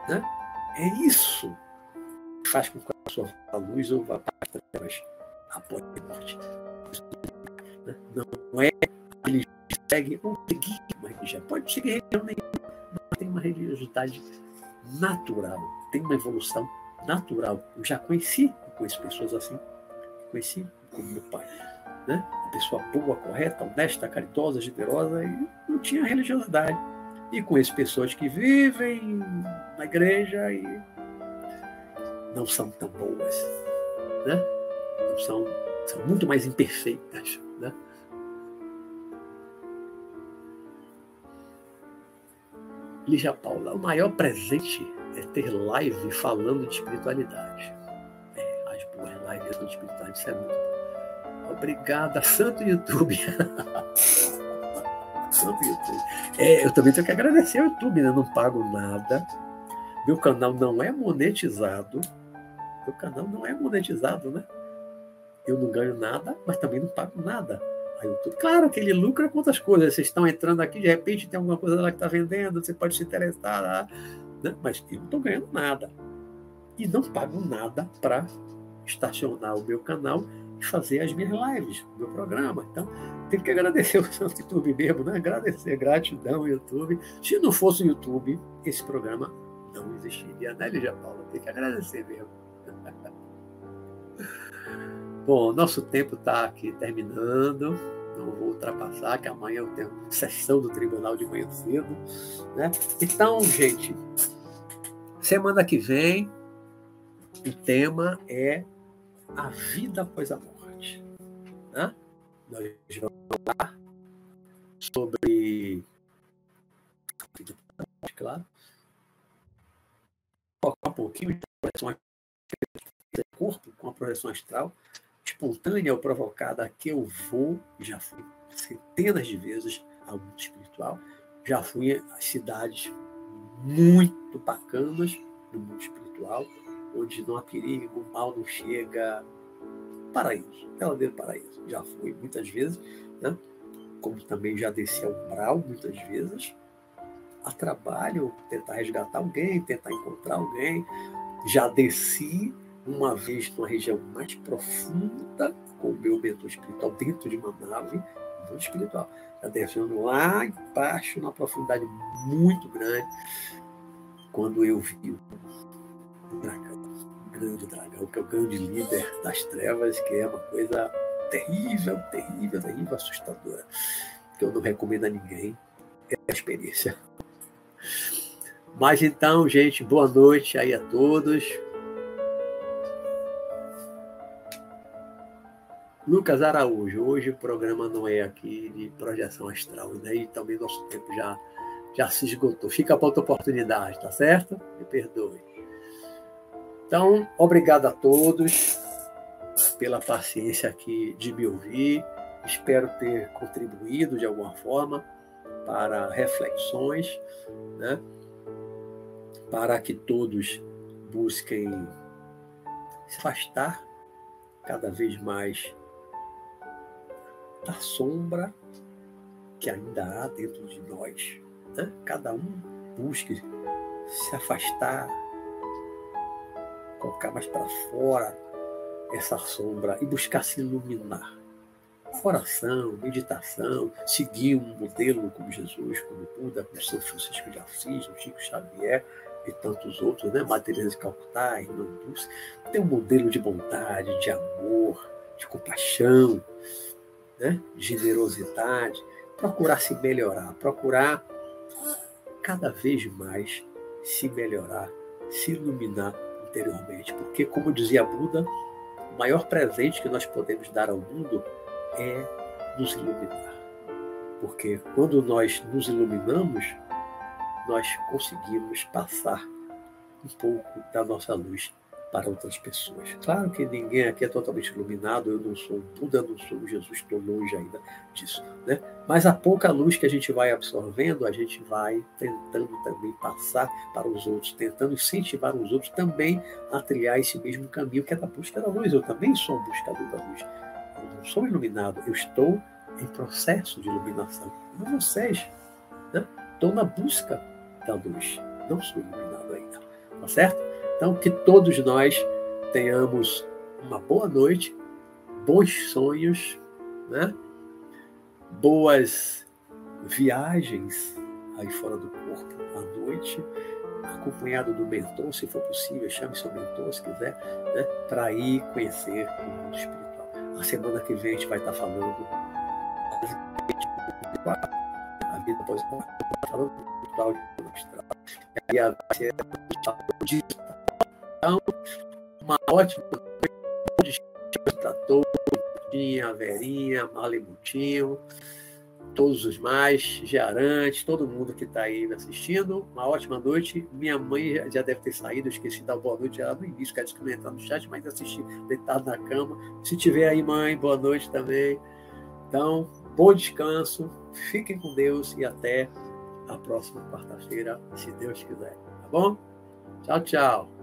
Né? É isso que faz com que a à luz ou vá para as trevas após a morte. Né? Não é ele segue ou seguir uma religião. Pode seguir religião nenhuma, mas tem uma religiosidade natural, tem uma evolução natural. Eu já conheci, conheço pessoas assim, conheci como meu pai né? Uma pessoa boa, correta, honesta, caritosa, generosa e não tinha religiosidade. E conheço pessoas que vivem na igreja e não são tão boas, né? Não são, são muito mais imperfeitas, né? Lígia Paula, o maior presente é ter live falando de espiritualidade. É, as boas lives de espiritualidade, isso é muito bom. Obrigada, Santo YouTube. *laughs* Santo YouTube. É, eu também tenho que agradecer ao YouTube, né? Não pago nada. Meu canal não é monetizado. Meu canal não é monetizado, né? Eu não ganho nada, mas também não pago nada. YouTube. Claro que ele lucra com outras coisas. Vocês estão entrando aqui, de repente tem alguma coisa lá que está vendendo, você pode se interessar lá. Né? Mas eu não estou ganhando nada. E não pago nada para estacionar o meu canal fazer as minhas lives, o meu programa. Então, tenho que agradecer o Santo YouTube mesmo, né? Agradecer, gratidão, YouTube. Se não fosse o YouTube, esse programa não existiria, né, Lígia Paula? Tem que agradecer mesmo. Bom, nosso tempo está aqui terminando. Não vou ultrapassar, que amanhã eu tenho sessão do tribunal de manhã cedo. Né? Então, gente, semana que vem o tema é a vida após a morte. Né? Nós vamos falar sobre. Claro. Focar um pouquinho de projeção corpo com a projeção astral espontânea ou provocada que eu vou, já fui centenas de vezes ao mundo espiritual, já fui a cidades muito bacanas no mundo espiritual, onde não há perigo, o mal não chega, paraíso, verdadeiro paraíso. Já fui muitas vezes, né? como também já desci ao umbral muitas vezes, a trabalho, tentar resgatar alguém, tentar encontrar alguém. Já desci uma vez numa região mais profunda com o meu mentor espiritual dentro de uma nave muito espiritual. Descendo lá embaixo, numa profundidade muito grande, quando eu vi o dragão grande dragão, que é o grande líder das trevas, que é uma coisa terrível, terrível, terrível, assustadora. Que eu não recomendo a ninguém. É a experiência. Mas então, gente, boa noite aí a todos. Lucas Araújo, hoje o programa não é aqui de projeção astral, né? E também nosso tempo já, já se esgotou. Fica para outra oportunidade, tá certo? Me perdoe. Então, obrigado a todos pela paciência aqui de me ouvir. Espero ter contribuído de alguma forma para reflexões, né? para que todos busquem se afastar cada vez mais da sombra que ainda há dentro de nós. Né? Cada um busque se afastar, colocar mais para fora essa sombra e buscar se iluminar. Oração, meditação, seguir um modelo como Jesus, como Buda, como São Francisco de Assis, o Chico Xavier e tantos outros, né? Madre de Calcutá, Irmã Dulce. Tem um modelo de bondade, de amor, de compaixão, né? de generosidade. Procurar se melhorar, procurar cada vez mais se melhorar, se iluminar interiormente. Porque, como dizia Buda, o maior presente que nós podemos dar ao mundo é nos iluminar. Porque quando nós nos iluminamos, nós conseguimos passar um pouco da nossa luz para outras pessoas. Claro que ninguém aqui é totalmente iluminado, eu não sou Buda, não sou Jesus, estou longe ainda disso. Né? Mas a pouca luz que a gente vai absorvendo, a gente vai tentando também passar para os outros, tentando incentivar os outros também a trilhar esse mesmo caminho que é da busca da luz. Eu também sou um buscador da luz. Eu não sou iluminado, eu estou em processo de iluminação. Não vocês. Né? Estou na busca da luz. Não sou iluminado ainda. Tá certo? Então, que todos nós tenhamos uma boa noite, bons sonhos, né? boas viagens aí fora do corpo à noite, acompanhado do mentor, se for possível, chame seu mentor se quiser, né? para ir conhecer o mundo espiritual. A semana que vem a gente vai estar falando a vida após a falando do espiritual e a digital então, uma ótima para todos, Tinha, Verinha, Malimutinho, todos os mais, Gearantes, todo mundo que está aí me assistindo. Uma ótima noite. Minha mãe já deve ter saído, esqueci de dar boa noite ela no início, quer comentar no chat, mas assisti deitado na cama. Se tiver aí, mãe, boa noite também. Então, bom descanso, fiquem com Deus e até a próxima quarta-feira, se Deus quiser. Tá bom? Tchau, tchau.